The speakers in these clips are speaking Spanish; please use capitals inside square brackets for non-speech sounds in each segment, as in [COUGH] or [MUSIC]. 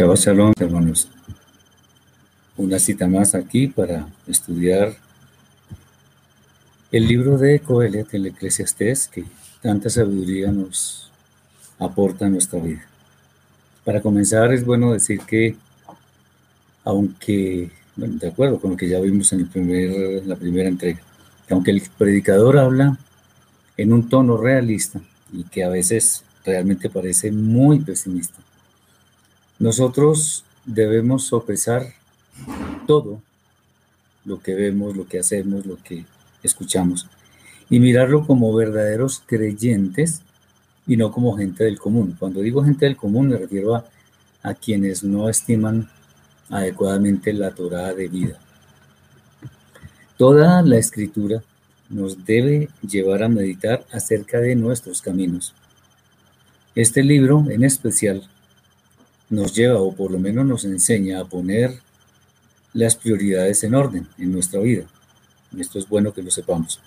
Shabbat Shalom, hermanos. Una cita más aquí para estudiar el libro de Coelet, el Eclesiastés, que tanta sabiduría nos aporta a nuestra vida. Para comenzar, es bueno decir que, aunque, bueno, de acuerdo con lo que ya vimos en, el primer, la primera entrega, que aunque el predicador habla en un tono realista y que a veces realmente parece muy pesimista, nosotros debemos sopesar todo lo que vemos, lo que hacemos, lo que escuchamos, y mirarlo como verdaderos creyentes y no como gente del común. Cuando digo gente del común me refiero a, quienes no estiman adecuadamente la Torah de vida. Toda la escritura nos debe llevar a meditar acerca de nuestros caminos. Este libro en especial nos lleva o por lo menos nos enseña a poner las prioridades en orden en nuestra vida. Esto es bueno que lo sepamos.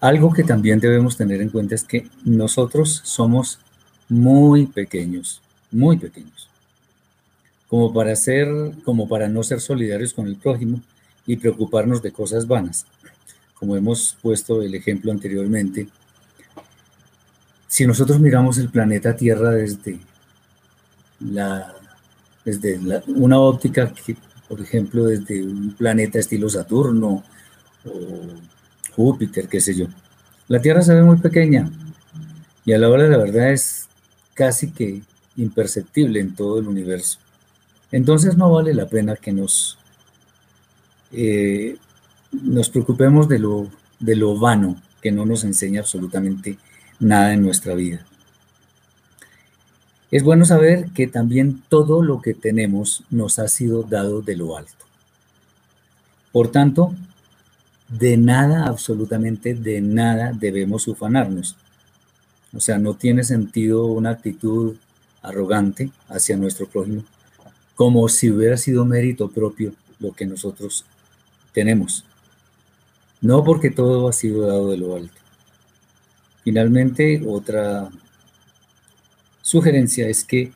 Algo que también debemos tener en cuenta es que nosotros somos muy pequeños, muy pequeños, como para ser, como para no ser solidarios con el prójimo y preocuparnos de cosas vanas. Como hemos puesto el ejemplo anteriormente, si nosotros miramos el planeta Tierra desde la, desde una óptica que, por ejemplo, desde un planeta estilo Saturno o Júpiter, qué sé yo. La Tierra se ve muy pequeña y a la hora de la verdad es casi que imperceptible en todo el universo. Entonces no vale la pena que nos, eh, nos preocupemos de lo, de lo vano que no nos enseña absolutamente nada en nuestra vida. Es bueno saber que también todo lo que tenemos nos ha sido dado de lo alto. Por tanto, de nada, absolutamente de nada debemos ufanarnos. O sea, no tiene sentido una actitud arrogante hacia nuestro prójimo, como si hubiera sido mérito propio lo que nosotros tenemos. No porque todo ha sido dado de lo alto. Finalmente, otra sugerencia es que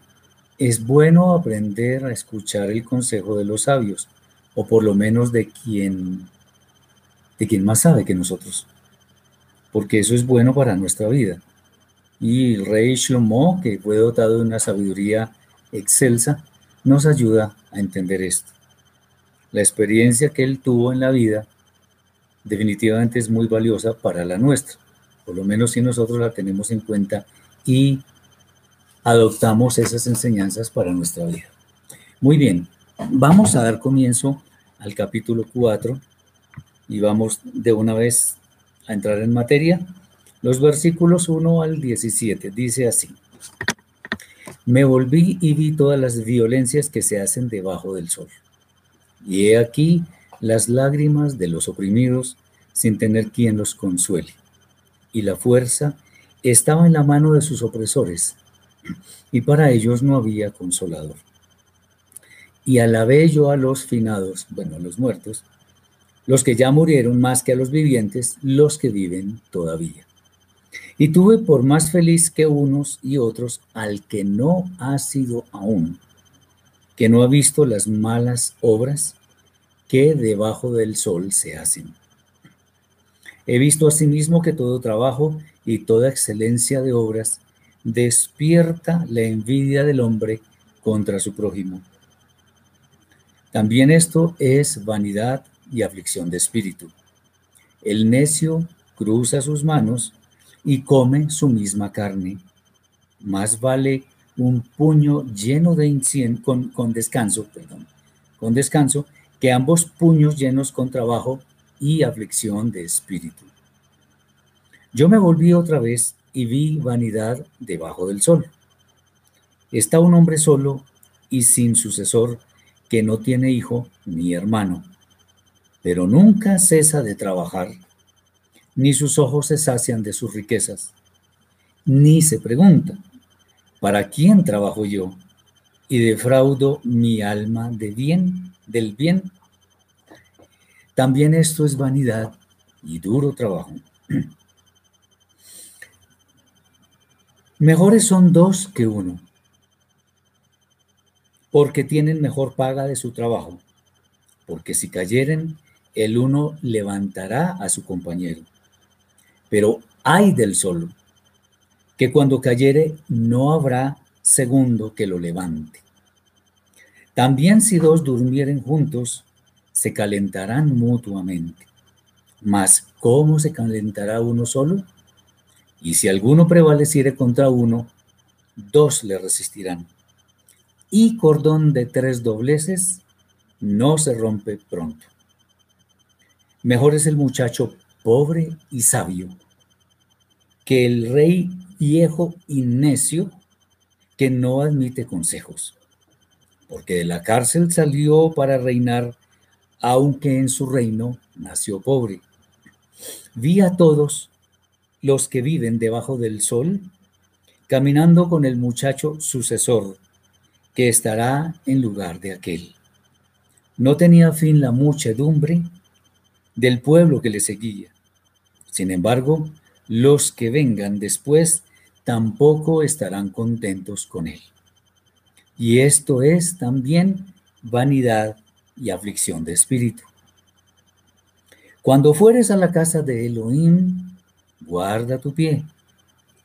es bueno aprender a escuchar el consejo de los sabios, o por lo menos de quien, de quien más sabe que nosotros, porque eso es bueno para nuestra vida. Y el rey Shlomo, que fue dotado de una sabiduría excelsa, nos ayuda a entender esto. La experiencia que él tuvo en la vida definitivamente es muy valiosa para la nuestra, por lo menos si nosotros la tenemos en cuenta y adoptamos esas enseñanzas para nuestra vida. Muy bien, vamos a dar comienzo al capítulo 4 y vamos de una vez a entrar en materia. Los versículos 1 al 17 dice así. Me volví y vi todas las violencias que se hacen debajo del sol. Y he aquí las lágrimas de los oprimidos sin tener quien los consuele. Y la fuerza estaba en la mano de sus opresores y para ellos no había consolador. Y alabé yo a los finados, bueno, a los muertos, los que ya murieron más que a los vivientes, los que viven todavía. Y tuve por más feliz que unos y otros al que no ha sido aún, que no ha visto las malas obras que debajo del sol se hacen. He visto asimismo que todo trabajo y toda excelencia de obras despierta la envidia del hombre contra su prójimo. También esto es vanidad y aflicción de espíritu. El necio cruza sus manos y come su misma carne. Más vale un puño lleno de incienso, con, descanso, perdón, con descanso, que ambos puños llenos con trabajo y aflicción de espíritu. Yo me volví otra vez y vi vanidad debajo del sol. Está un hombre solo y sin sucesor que no tiene hijo ni hermano, pero nunca cesa de trabajar, ni sus ojos se sacian de sus riquezas, ni se pregunta, ¿para quién trabajo yo? Y defraudo mi alma de bien, del bien. También esto es vanidad y duro trabajo. [CLEARS THROAT] Mejores son dos que uno, porque tienen mejor paga de su trabajo, porque si cayeren, el uno levantará a su compañero. Pero hay del solo, que cuando cayere no habrá segundo que lo levante. También si dos durmieren juntos, se calentarán mutuamente. Mas, ¿cómo se calentará uno solo? Y si alguno prevaleciere contra uno, dos le resistirán. Y cordón de tres dobleces no se rompe pronto. Mejor es el muchacho pobre y sabio que el rey viejo y necio que no admite consejos, porque de la cárcel salió para reinar, aunque en su reino nació pobre. Vi a todos los que viven debajo del sol, caminando con el muchacho sucesor, que estará en lugar de aquel. No tenía fin la muchedumbre del pueblo que le seguía. Sin embargo, los que vengan después tampoco estarán contentos con él. Y esto es también vanidad y aflicción de espíritu. Cuando fueres a la casa de Elohim, guarda tu pie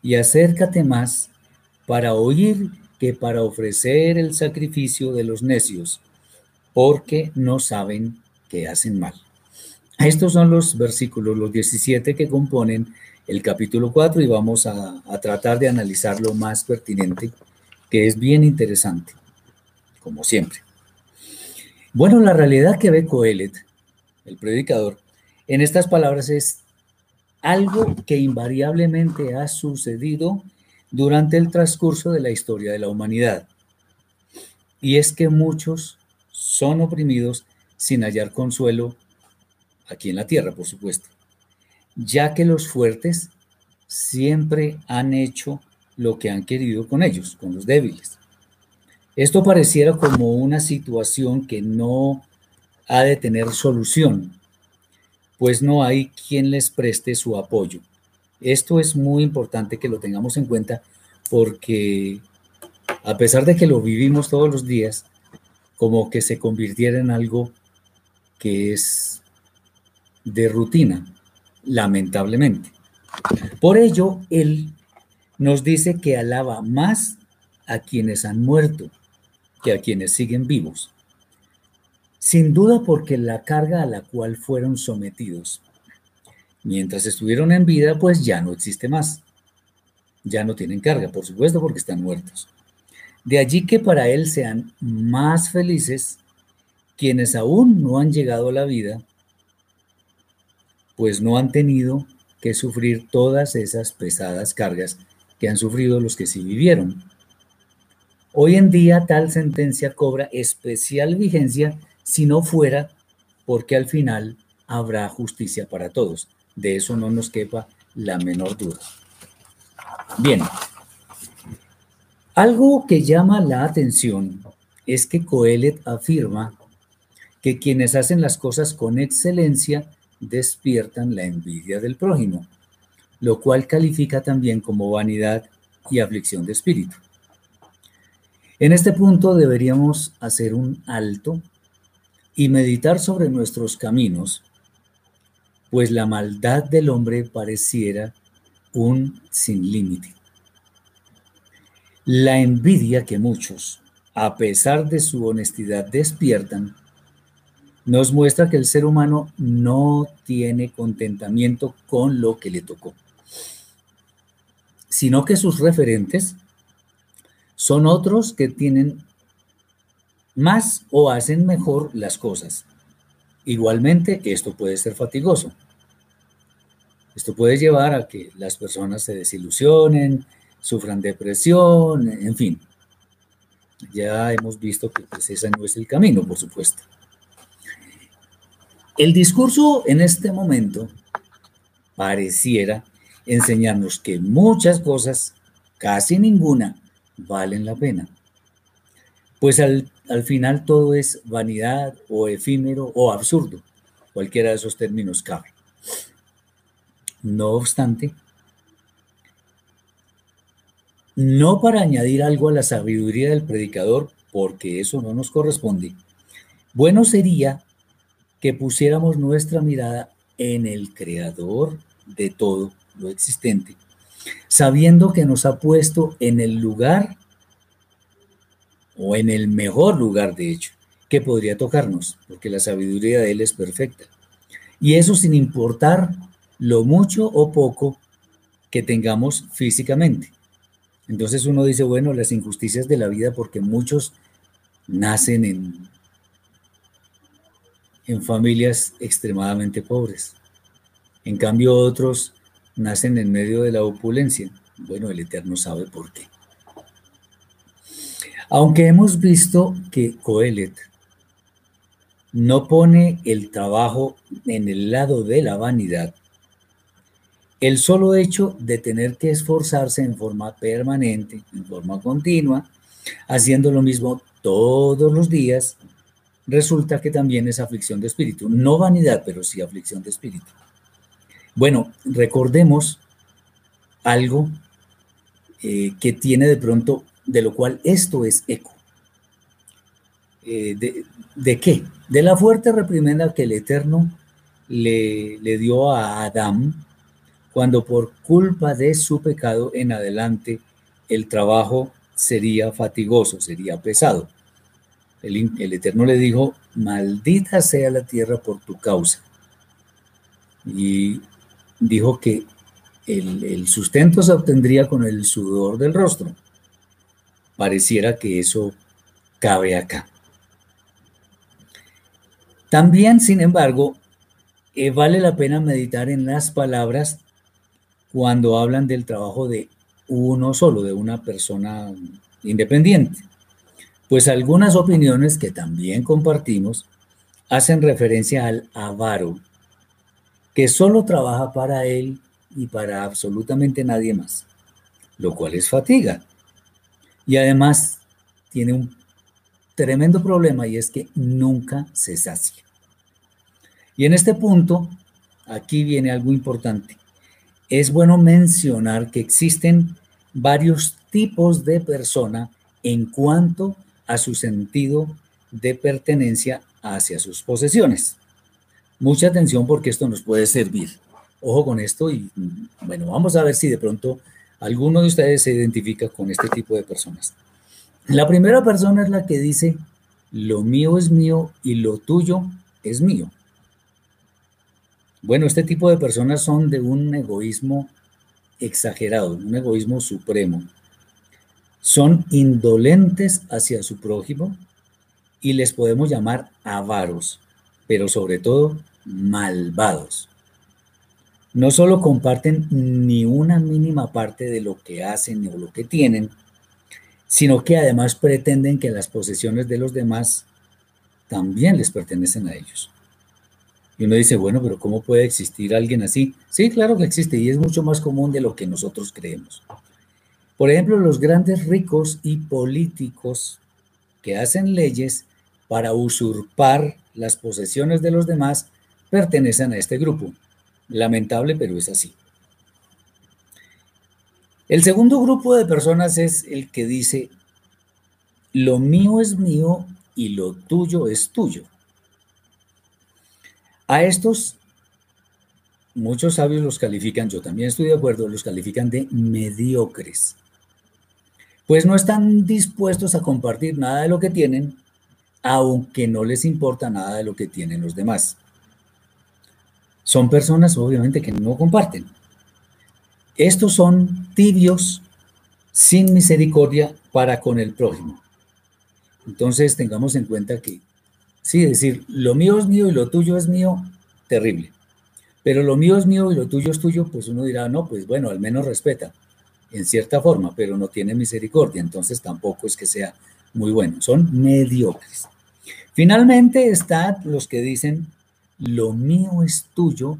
y acércate más para oír que para ofrecer el sacrificio de los necios, porque no saben que hacen mal. Estos son los versículos, los 17 que componen el capítulo 4 y vamos a, tratar de analizar lo más pertinente, que es bien interesante, como siempre. Bueno, la realidad que ve Coelet, el predicador, en estas palabras es algo que invariablemente ha sucedido durante el transcurso de la historia de la humanidad. Y es que muchos son oprimidos sin hallar consuelo aquí en la tierra, por supuesto ya que los fuertes siempre han hecho lo que han querido con ellos, con los débiles. Esto pareciera como una situación que no ha de tener solución, pues no hay quien les preste su apoyo. Esto es muy importante que lo tengamos en cuenta porque a pesar de que lo vivimos todos los días, como que se convirtiera en algo que es de rutina, lamentablemente. Por ello, Él nos dice que alaba más a quienes han muerto que a quienes siguen vivos. Sin duda porque la carga a la cual fueron sometidos mientras estuvieron en vida, pues ya no existe más. Ya no tienen carga, por supuesto, porque están muertos. De allí que para Él sean más felices quienes aún no han llegado a la vida pues no han tenido que sufrir todas esas pesadas cargas que han sufrido los que sí vivieron. Hoy en día tal sentencia cobra especial vigencia si no fuera porque al final habrá justicia para todos. De eso no nos quepa la menor duda. Bien, algo que llama la atención es que Coelet afirma que quienes hacen las cosas con excelencia despiertan la envidia del prójimo, lo cual califica también como vanidad y aflicción de espíritu. En este punto deberíamos hacer un alto y meditar sobre nuestros caminos, pues la maldad del hombre pareciera un sin límite. La envidia que muchos, a pesar de su honestidad, despiertan, nos muestra que el ser humano no tiene contentamiento con lo que le tocó, sino que sus referentes son otros que tienen más o hacen mejor las cosas. Igualmente, esto puede ser fatigoso. Esto puede llevar a que las personas se desilusionen, sufran depresión, en fin. Ya hemos visto que pues, ese no es el camino, por supuesto. El discurso en este momento pareciera enseñarnos que muchas cosas, casi ninguna, valen la pena. Pues al, final todo es vanidad o efímero o absurdo. Cualquiera de esos términos cabe. No obstante, no para añadir algo a la sabiduría del predicador, porque eso no nos corresponde, bueno sería que pusiéramos nuestra mirada en el creador de todo lo existente, sabiendo que nos ha puesto en el lugar o en el mejor lugar, de hecho, que podría tocarnos, porque la sabiduría de Él es perfecta. Y eso sin importar lo mucho o poco que tengamos físicamente. Entonces uno dice, bueno, las injusticias de la vida, porque muchos nacen en, en familias extremadamente pobres. En cambio, otros nacen en medio de la opulencia. Bueno, el Eterno sabe por qué. Aunque hemos visto que Coelet no pone el trabajo en el lado de la vanidad, el solo hecho de tener que esforzarse en forma permanente, en forma continua, haciendo lo mismo todos los días, resulta que también es aflicción de espíritu. No vanidad, pero sí aflicción de espíritu. Bueno, recordemos algo eh, que tiene de pronto, de lo cual esto es eco. Eh, de, de, qué? De la fuerte reprimenda que el Eterno le, le dio a Adán cuando por culpa de su pecado en adelante el trabajo sería fatigoso, sería pesado. El, Eterno le dijo, maldita sea la tierra por tu causa. Y dijo que el, el sustento se obtendría con el sudor del rostro. Pareciera que eso cabe acá. También, sin embargo, eh, vale la pena meditar en las palabras cuando hablan del trabajo de uno solo, de una persona independiente. Pues algunas opiniones que también compartimos hacen referencia al avaro, que solo trabaja para él y para absolutamente nadie más, lo cual es fatiga. Y además tiene un tremendo problema y es que nunca se sacia. Y en este punto, aquí viene algo importante es bueno mencionar que existen varios tipos de persona en cuanto a su sentido de pertenencia hacia sus posesiones. Mucha atención porque esto nos puede servir. Ojo con esto y bueno, vamos a ver si de pronto alguno de ustedes se identifica con este tipo de personas. La primera persona es la que dice, lo mío es mío y lo tuyo es mío. Bueno, este tipo de personas son de un egoísmo exagerado, un egoísmo supremo. Son indolentes hacia su prójimo y les podemos llamar avaros, pero sobre todo malvados. No solo comparten ni una mínima parte de lo que hacen o lo que tienen, sino que además pretenden que las posesiones de los demás también les pertenecen a ellos. Y uno dice, bueno, pero ¿cómo puede existir alguien así? Sí, claro que existe y es mucho más común de lo que nosotros creemos. Por ejemplo, los grandes ricos y políticos que hacen leyes para usurpar las posesiones de los demás pertenecen a este grupo. Lamentable, pero es así. El segundo grupo de personas es el que dice, lo mío es mío y lo tuyo es tuyo. A estos, muchos sabios los califican, yo también estoy de acuerdo, los califican de mediocres, pues no están dispuestos a compartir nada de lo que tienen, aunque no les importa nada de lo que tienen los demás. Son personas, obviamente, que no comparten. Estos son tibios, sin misericordia para con el prójimo. Entonces tengamos en cuenta que Sí, decir, lo mío es mío y lo tuyo es mío, terrible. Pero lo mío es mío y lo tuyo es tuyo, pues uno dirá, no, pues bueno, al menos respeta, en cierta forma, pero no tiene misericordia, entonces tampoco es que sea muy bueno, son mediocres. Finalmente están los que dicen, lo mío es tuyo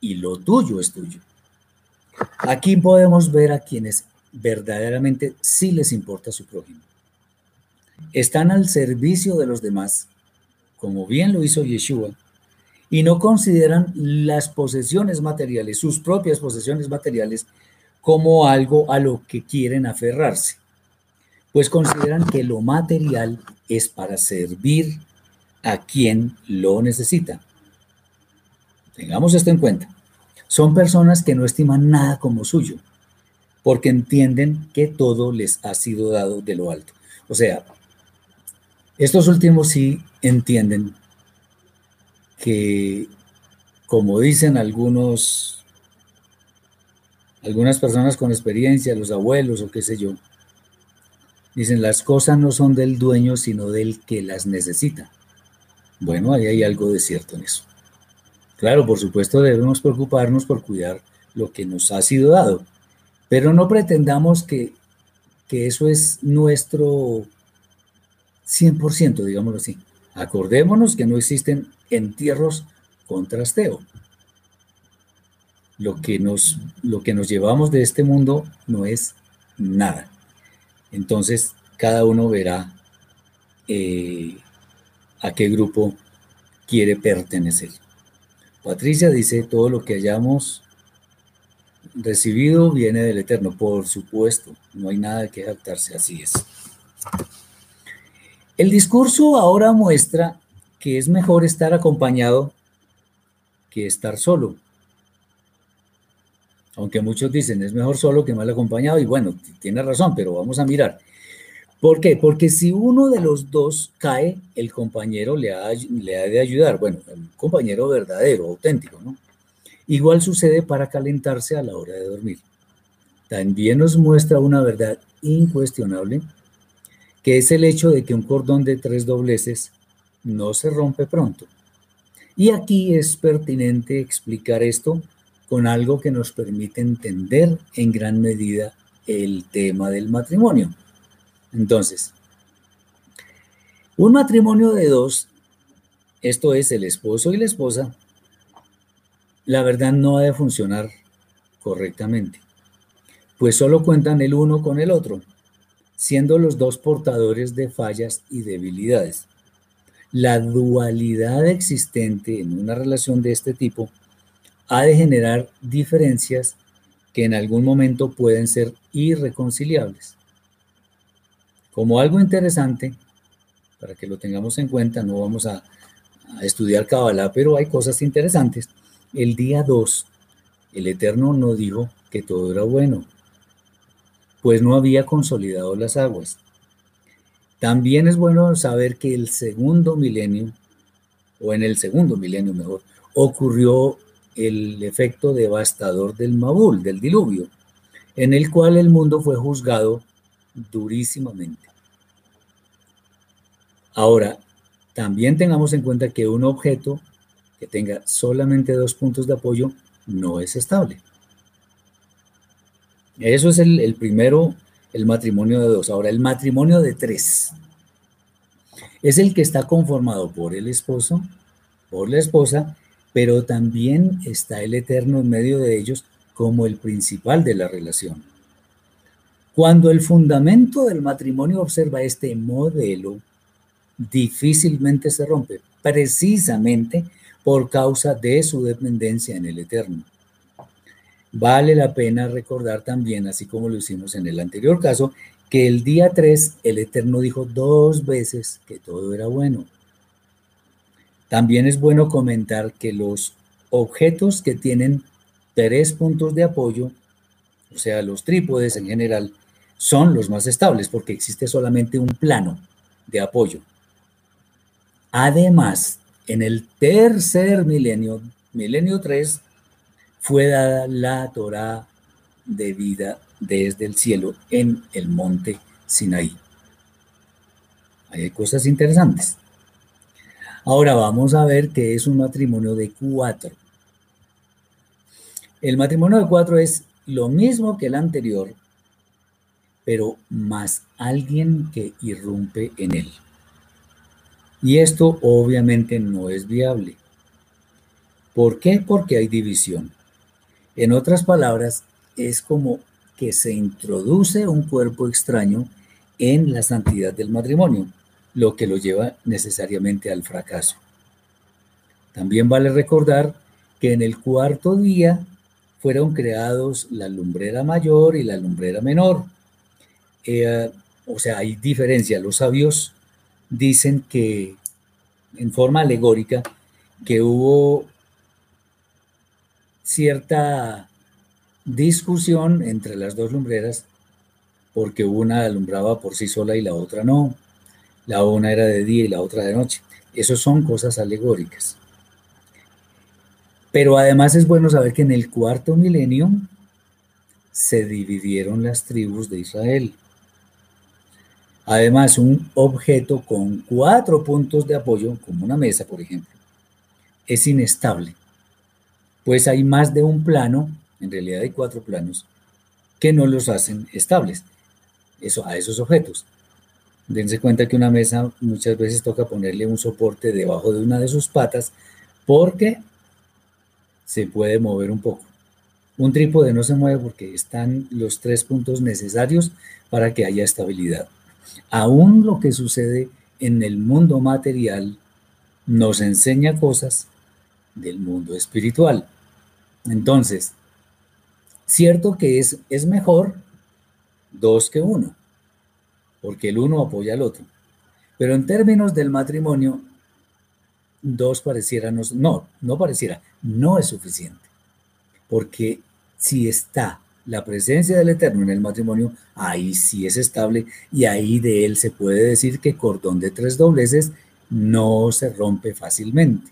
y lo tuyo es tuyo. Aquí podemos ver a quienes verdaderamente sí les importa su prójimo. Están al servicio de los demás como bien lo hizo Yeshua, y no consideran las posesiones materiales, sus propias posesiones materiales, como algo a lo que quieren aferrarse. pues consideran que lo material es para servir a quien lo necesita. Tengamos esto en cuenta. Son personas que no estiman nada como suyo, porque entienden que todo les ha sido dado de lo alto. O sea, estos últimos sí entienden que, como dicen algunos, algunas personas con experiencia, los abuelos o qué sé yo, dicen las cosas no son del dueño, sino del que las necesita. Bueno, ahí hay algo de cierto en eso. Claro, por supuesto debemos preocuparnos por cuidar lo que nos ha sido dado, pero no pretendamos que, eso es nuestro 100%, digámoslo así. Acordémonos que no existen entierros con trasteo. Lo que nos, lo que nos llevamos de este mundo no es nada. Entonces, cada uno verá eh, a qué grupo quiere pertenecer. Patricia dice, todo lo que hayamos recibido viene del Eterno, por supuesto, no hay nada que jactarse, así es. El discurso ahora muestra que es mejor estar acompañado que estar solo. Aunque muchos dicen es mejor solo que mal acompañado, y bueno, tiene razón, pero vamos a mirar. ¿Por qué? Porque si uno de los dos cae, el compañero le ha, le ha de ayudar. Bueno, el compañero verdadero, auténtico, ¿no? Igual sucede para calentarse a la hora de dormir. También nos muestra una verdad incuestionable, que es el hecho de que un cordón de tres dobleces no se rompe pronto. Y aquí es pertinente explicar esto con algo que nos permite entender en gran medida el tema del matrimonio. Entonces, un matrimonio de dos, esto es el esposo y la esposa, la verdad no ha de funcionar correctamente, pues solo cuentan el uno con el otro, siendo los dos portadores de fallas y debilidades. La dualidad existente en una relación de este tipo ha de generar diferencias que en algún momento pueden ser irreconciliables. Como algo interesante, para que lo tengamos en cuenta, no vamos a, estudiar Kabbalah, pero hay cosas interesantes. El día 2, el Eterno no dijo que todo era bueno, pues no había consolidado las aguas. También es bueno saber que el segundo milenio, o en el segundo milenio mejor, ocurrió el efecto devastador del Mabul, del diluvio, en el cual el mundo fue juzgado durísimamente. Ahora, también tengamos en cuenta que un objeto que tenga solamente dos puntos de apoyo no es estable. Eso es el, primero, el matrimonio de dos. Ahora, el matrimonio de tres es el que está conformado por el esposo, por la esposa, pero también está el Eterno en medio de ellos como el principal de la relación. Cuando el fundamento del matrimonio observa este modelo, difícilmente se rompe, precisamente por causa de su dependencia en el Eterno. Vale la pena recordar también, así como lo hicimos en el anterior caso, que el día 3 el Eterno dijo dos veces que todo era bueno. También es bueno comentar que los objetos que tienen tres puntos de apoyo, o sea, los trípodes en general, son los más estables porque existe solamente un plano de apoyo. Además, en el tercer milenio, milenio 3, fue dada la Torah de vida desde el cielo en el monte Sinaí. Hay cosas interesantes. Ahora vamos a ver qué es un matrimonio de cuatro. El matrimonio de cuatro es lo mismo que el anterior, pero más alguien que irrumpe en él. Y esto obviamente no es viable. ¿Por qué? Porque hay división. En otras palabras, es como que se introduce un cuerpo extraño en la santidad del matrimonio, lo que lo lleva necesariamente al fracaso. También vale recordar que en el cuarto día fueron creados la lumbrera mayor y la lumbrera menor, eh, o sea, hay diferencia. Los sabios dicen que, en forma alegórica, que hubo cierta discusión entre las dos lumbreras porque una alumbraba por sí sola y la otra no. La una era de día y la otra de noche. Eso son cosas alegóricas. Pero además es bueno saber que en el cuarto milenio se dividieron las tribus de Israel. Además, un objeto con cuatro puntos de apoyo, como una mesa, por ejemplo, es inestable, pues hay más de un plano, en realidad hay cuatro planos, que no los hacen estables eso, a esos objetos. Dense cuenta que una mesa muchas veces toca ponerle un soporte debajo de una de sus patas porque se puede mover un poco. Un trípode no se mueve porque están los tres puntos necesarios para que haya estabilidad. Aún lo que sucede en el mundo material nos enseña cosas del mundo espiritual. Entonces, cierto que es, es mejor dos que uno, porque el uno apoya al otro. Pero en términos del matrimonio, dos pareciera, no, no, pareciera, no es suficiente. Porque si está la presencia del Eterno en el matrimonio, ahí sí es estable y ahí de él se puede decir que cordón de tres dobleces no se rompe fácilmente.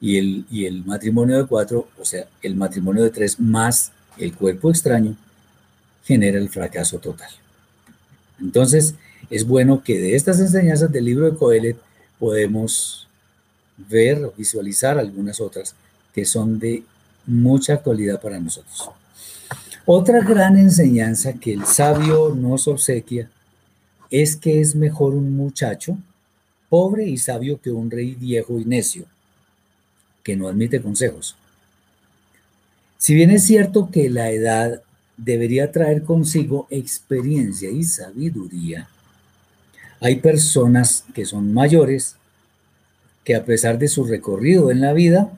Y el, y el matrimonio de cuatro, o sea, el matrimonio de tres más el cuerpo extraño, genera el fracaso total. Entonces, es bueno que de estas enseñanzas del libro de Coelet podemos ver o visualizar algunas otras que son de mucha actualidad para nosotros. Otra gran enseñanza que el sabio nos obsequia es que es mejor un muchacho pobre y sabio que un rey viejo y necio, que no admite consejos. Si bien es cierto que la edad debería traer consigo experiencia y sabiduría. Hay personas que son mayores que a pesar de su recorrido en la vida,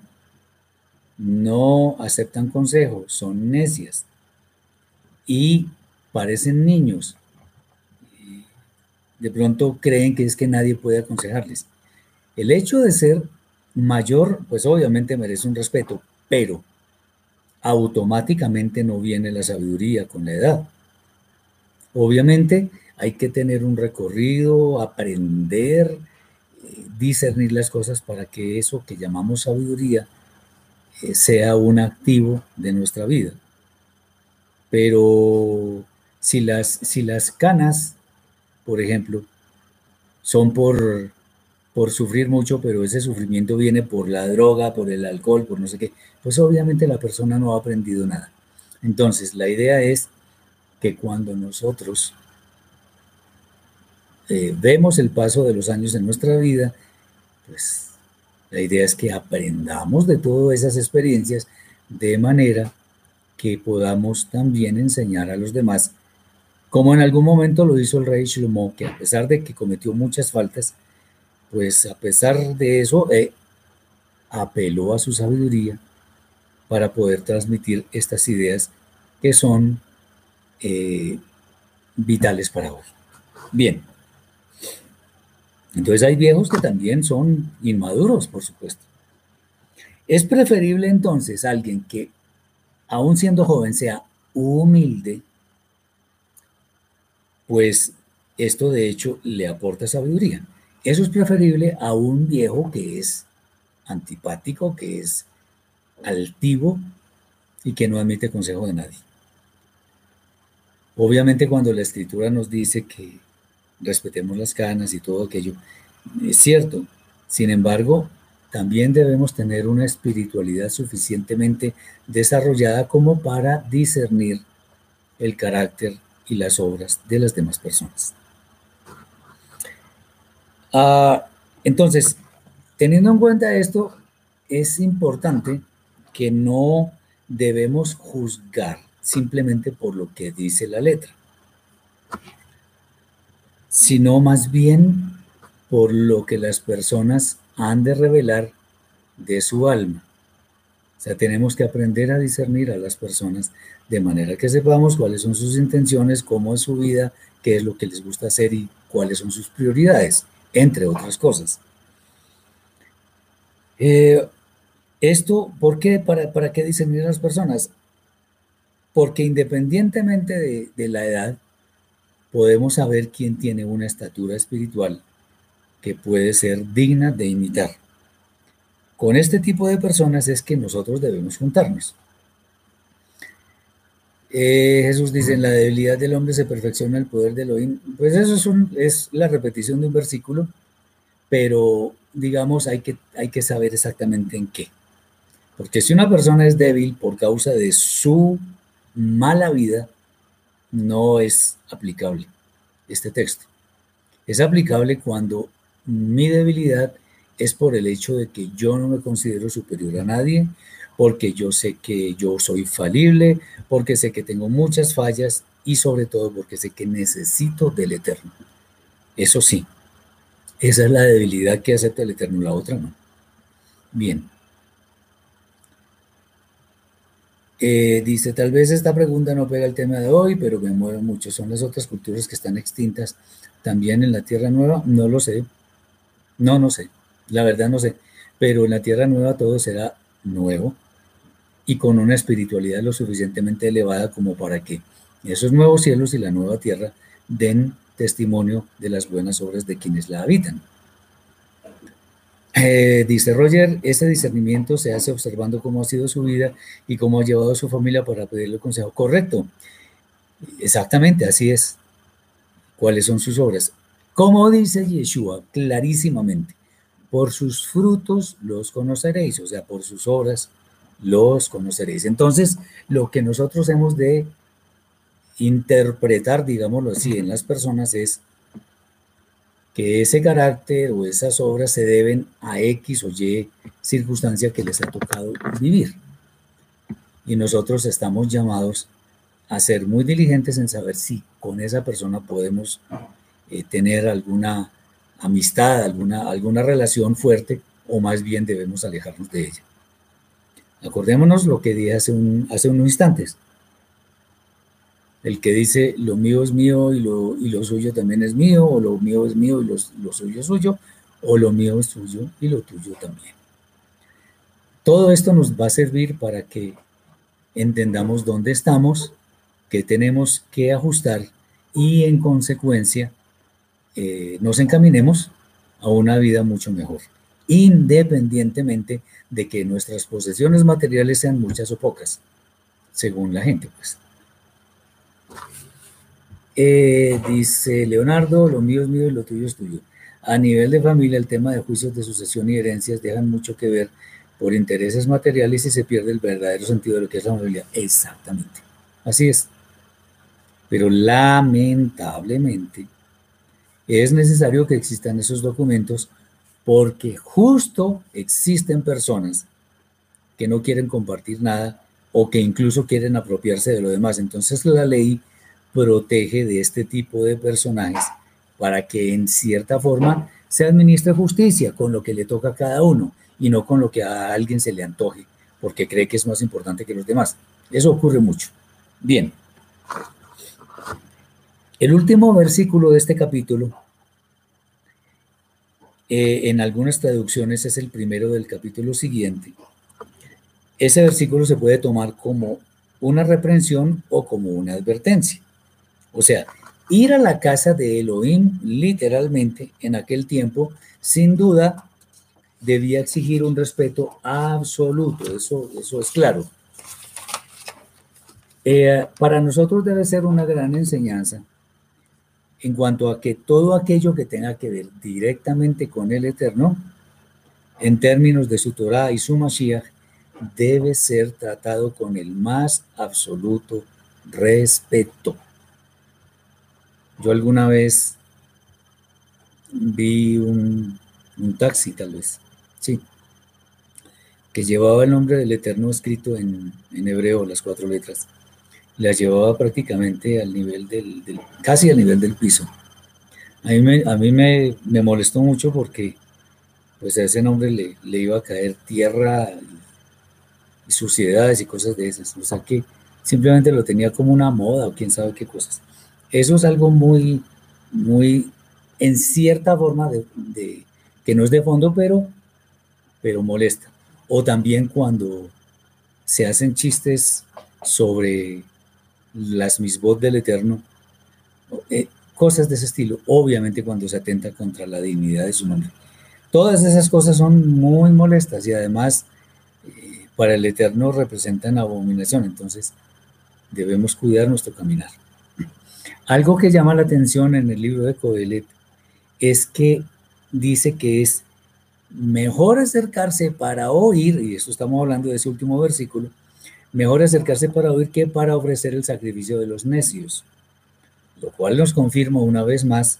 no aceptan consejos, son necias y parecen niños. De pronto creen que es que nadie puede aconsejarles. El hecho de ser mayor, pues obviamente merece un respeto, pero automáticamente no viene la sabiduría con la edad. Obviamente hay que tener un recorrido, aprender, discernir las cosas para que eso que llamamos sabiduría eh, sea un activo de nuestra vida. Pero si las, si las canas, por ejemplo, son por por sufrir mucho, pero ese sufrimiento viene por la droga, por el alcohol, por no sé qué, pues obviamente la persona no ha aprendido nada. Entonces, la idea es que cuando nosotros eh, vemos el paso de los años en nuestra vida, pues la idea es que aprendamos de todas esas experiencias de manera que podamos también enseñar a los demás, como en algún momento lo hizo el rey Shlomo, que a pesar de que cometió muchas faltas, pues a pesar de eso, eh, apeló a su sabiduría para poder transmitir estas ideas que son eh, vitales para hoy. Bien. Entonces hay viejos que también son inmaduros, por supuesto. Es preferible entonces alguien que, aún siendo joven, sea humilde, pues esto de hecho le aporta sabiduría. Eso es preferible a un viejo que es antipático, que es altivo y que no admite consejo de nadie. Obviamente cuando la escritura nos dice que respetemos las canas y todo aquello, es cierto. Sin embargo, también debemos tener una espiritualidad suficientemente desarrollada como para discernir el carácter y las obras de las demás personas. Ah, entonces, teniendo en cuenta esto, es importante que no debemos juzgar simplemente por lo que dice la letra, sino más bien por lo que las personas han de revelar de su alma. sea, tenemos que aprender a discernir a las personas de manera que sepamos cuáles son sus intenciones, cómo es su vida, qué es lo que les gusta hacer y cuáles son sus prioridades, entre otras cosas. Eh, esto, ¿por qué? ¿Para, ¿Para qué discernir a las personas? Porque independientemente de, de la edad, podemos saber quién tiene una estatura espiritual que puede ser digna de imitar. Con este tipo de personas es que nosotros debemos juntarnos. Eh, Jesús dice, en la debilidad del hombre se perfecciona el poder de Elohim. Pues eso es, es, la repetición de un versículo, pero digamos hay que, hay que saber exactamente en qué. Porque si una persona es débil por causa de su mala vida, no es aplicable este texto. Es aplicable cuando mi debilidad es por el hecho de que yo no me considero superior a nadie, porque yo sé que yo soy falible, porque sé que tengo muchas fallas y sobre todo porque sé que necesito del Eterno. Eso sí, esa es la debilidad que acepta el Eterno, la otra no. Bien. Eh, dice, tal vez esta pregunta no pega el tema de hoy, pero me mueve mucho. ¿Son las otras culturas que están extintas también en la Tierra Nueva? No lo sé. No, no sé. La verdad no sé. Pero en la Tierra Nueva todo será nuevo y con una espiritualidad lo suficientemente elevada como para que esos nuevos cielos y la nueva tierra den testimonio de las buenas obras de quienes la habitan. Eh, dice Roger, ese discernimiento se hace observando cómo ha sido su vida y cómo ha llevado a su familia para pedirle consejo. Correcto, exactamente, así es. ¿Cuáles son sus obras? Como dice Yeshua clarísimamente, por sus frutos los conoceréis, o sea, por sus obras los conoceréis. Entonces, lo que nosotros hemos de interpretar, digámoslo así, en las personas es que ese carácter o esas obras se deben a X o Y circunstancia que les ha tocado vivir. Y nosotros estamos llamados a ser muy diligentes en saber si con esa persona podemos eh, tener alguna amistad, alguna, alguna relación fuerte o más bien debemos alejarnos de ella. Acordémonos lo que dije hace, un, hace unos instantes el que dice lo mío es mío y lo, y lo suyo también es mío, o lo mío es mío y lo, lo suyo es suyo, o lo mío es suyo y lo tuyo también. Todo esto nos va a servir para que entendamos dónde estamos, qué tenemos que ajustar y en consecuencia eh, nos encaminemos a una vida mucho mejor, independientemente de que nuestras posesiones materiales sean muchas o pocas, según la gente, pues. Eh, dice Leonardo, lo mío es mío y lo tuyo es tuyo. A nivel de familia, el tema de juicios de sucesión y herencias dejan mucho que ver por intereses materiales y se pierde el verdadero sentido de lo que es la familia. Exactamente. Así es. Pero lamentablemente es necesario que existan esos documentos porque justo existen personas que no quieren compartir nada o que incluso quieren apropiarse de lo demás. Entonces la ley protege de este tipo de personajes para que en cierta forma se administre justicia con lo que le toca a cada uno y no con lo que a alguien se le antoje porque cree que es más importante que los demás. Eso ocurre mucho. Bien. El último versículo de este capítulo, eh, en algunas traducciones es el primero del capítulo siguiente. Ese versículo se puede tomar como una reprensión o como una advertencia. O sea, ir a la casa de Elohim, literalmente, en aquel tiempo, sin duda, debía exigir un respeto absoluto, eso, eso es claro. Eh, para nosotros debe ser una gran enseñanza en cuanto a que todo aquello que tenga que ver directamente con el Eterno, en términos de su Torah y su Mashiach, debe ser tratado con el más absoluto respeto. Yo alguna vez vi un, taxi, tal vez, sí, que llevaba el nombre del Eterno escrito en, hebreo, las cuatro letras. La llevaba prácticamente al nivel del, casi al nivel del piso. A mí me, a mí me, molestó mucho porque pues a ese nombre le, le, iba a caer tierra suciedades y cosas de esas. O sea que simplemente lo tenía como una moda o quién sabe qué cosas. Eso es algo muy, muy, en cierta forma, de, que no es de fondo, pero, pero molesta. O también cuando se hacen chistes sobre las misbot del Eterno, eh, cosas de ese estilo, obviamente cuando se atenta contra la dignidad de su nombre. Todas esas cosas son muy molestas y además eh, para el Eterno representan abominación, entonces debemos cuidar nuestro caminar. Algo que llama la atención en el libro de Coelet es que dice que es mejor acercarse para oír, y eso estamos hablando de ese último versículo, mejor acercarse para oír que para ofrecer el sacrificio de los necios, lo cual nos confirma una vez más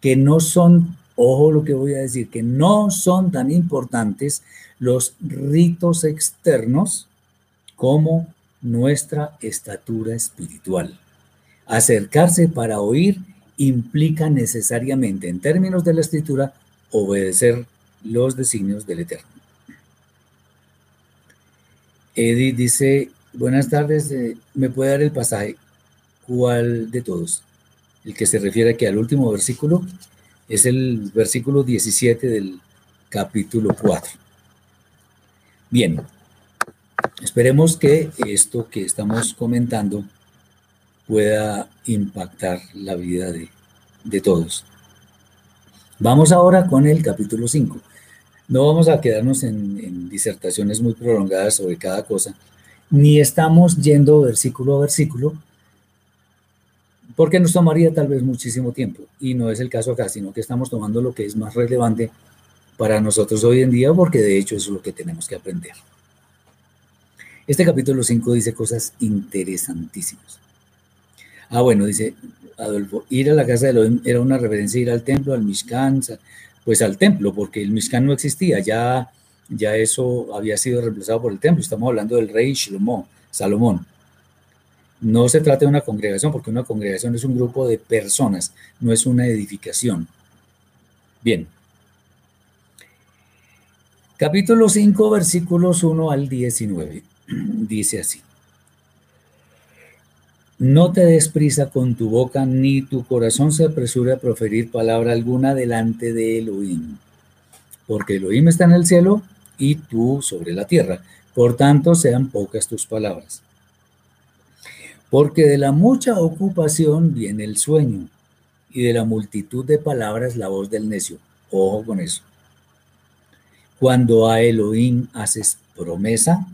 que no son, ojo lo que voy a decir, que no son tan importantes los ritos externos como nuestra estatura espiritual. Acercarse para oír implica necesariamente, en términos de la escritura, obedecer los designios del Eterno. Edith dice, buenas tardes, eh, ¿me puede dar el pasaje? ¿Cuál de todos? El que se refiere aquí al último versículo es el versículo 17 del capítulo 4. Bien, esperemos que esto que estamos comentando pueda impactar la vida de, de todos. Vamos ahora con el capítulo 5. No vamos a quedarnos en, disertaciones muy prolongadas sobre cada cosa, ni estamos yendo versículo a versículo, porque nos tomaría tal vez muchísimo tiempo. Y no es el caso acá, sino que estamos tomando lo que es más relevante para nosotros hoy en día, porque de hecho eso es lo que tenemos que aprender. Este capítulo 5 dice cosas interesantísimas. Ah, bueno, dice Adolfo, ir a la casa de Elohim era una reverencia, ir al templo, al Mishkan, pues al templo, porque el Mishkan no existía, ya, ya eso había sido reemplazado por el templo. Estamos hablando del rey Shlomo, Salomón. No se trata de una congregación, porque una congregación es un grupo de personas, no es una edificación. Bien. Capítulo 5, versículos 1 al 19. [CLEARS THROAT] Dice así. No te des prisa con tu boca, ni tu corazón se apresure a proferir palabra alguna delante de Elohim, porque Elohim está en el cielo y tú sobre la tierra. Por tanto, sean pocas tus palabras. Porque de la mucha ocupación viene el sueño, y de la multitud de palabras la voz del necio. Ojo con eso. Cuando a Elohim haces promesa,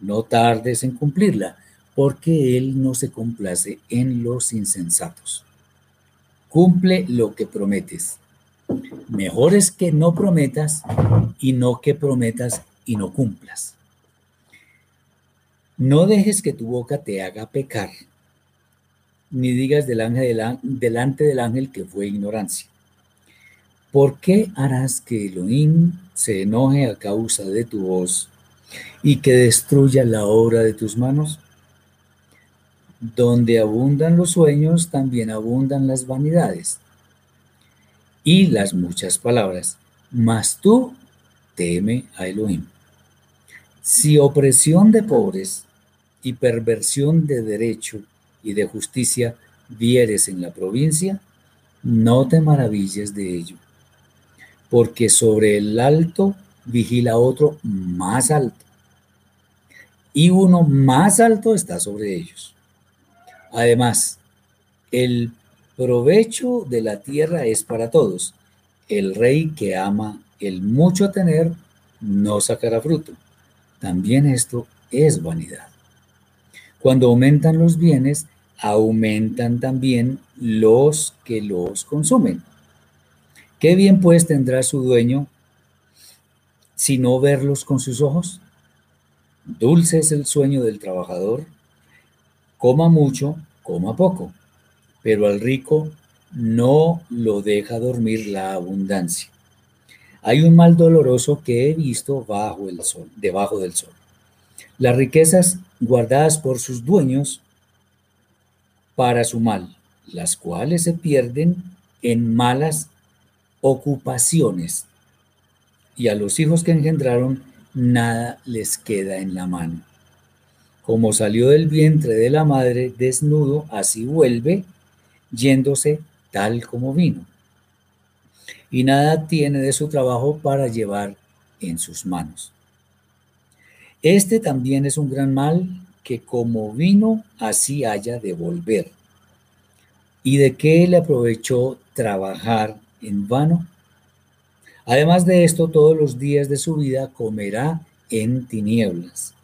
no tardes en cumplirla porque Él no se complace en los insensatos. Cumple lo que prometes. Mejor es que no prometas y no que prometas y no cumplas. No dejes que tu boca te haga pecar, ni digas delante del ángel que fue ignorancia. ¿Por qué harás que Elohim se enoje a causa de tu voz y que destruya la obra de tus manos? Donde abundan los sueños, también abundan las vanidades y las muchas palabras. Mas tú teme a Elohim. Si opresión de pobres y perversión de derecho y de justicia vieres en la provincia, no te maravilles de ello, porque sobre el alto vigila otro más alto, y uno más alto está sobre ellos. Además, el provecho de la tierra es para todos. El rey que ama el mucho tener no sacará fruto. También esto es vanidad. Cuando aumentan los bienes, aumentan también los que los consumen. ¿Qué bien pues tendrá su dueño si no verlos con sus ojos? Dulce es el sueño del trabajador coma mucho, coma poco, pero al rico no lo deja dormir la abundancia. Hay un mal doloroso que he visto bajo el sol, debajo del sol. Las riquezas guardadas por sus dueños para su mal, las cuales se pierden en malas ocupaciones, y a los hijos que engendraron nada les queda en la mano. Como salió del vientre de la madre desnudo, así vuelve, yéndose tal como vino. Y nada tiene de su trabajo para llevar en sus manos. Este también es un gran mal que como vino, así haya de volver. ¿Y de qué le aprovechó trabajar en vano? Además de esto, todos los días de su vida comerá en tinieblas,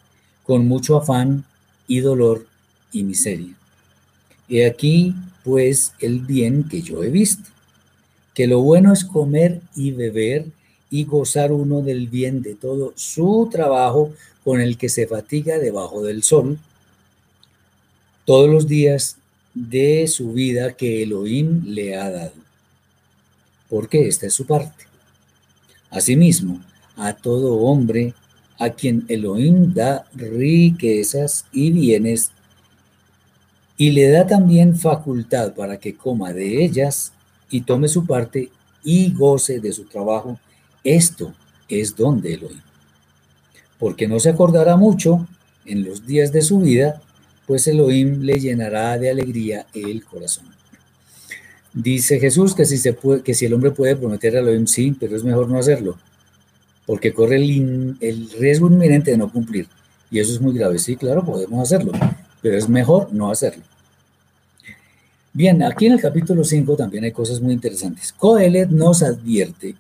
con mucho afán y dolor y miseria. He aquí, pues, el bien que yo he visto, que lo bueno es comer y beber y gozar uno del bien de todo su trabajo con el que se fatiga debajo del sol, todos los días de su vida que Elohim le ha dado, porque esta es su parte. Asimismo, a todo hombre a quien Elohim da riquezas y bienes, y le da también facultad para que coma de ellas y tome su parte y goce de su trabajo, esto es donde Elohim. Porque no se acordará mucho en los días de su vida, pues Elohim le llenará de alegría el corazón. Dice Jesús que si el hombre puede prometer a Elohim, sí, pero es mejor no hacerlo, porque corre el, riesgo inminente de no cumplir. Y eso es muy grave. Sí, claro, podemos hacerlo, pero es mejor no hacerlo. Bien, aquí en el capítulo 5 también hay cosas muy interesantes. Coelet nos advierte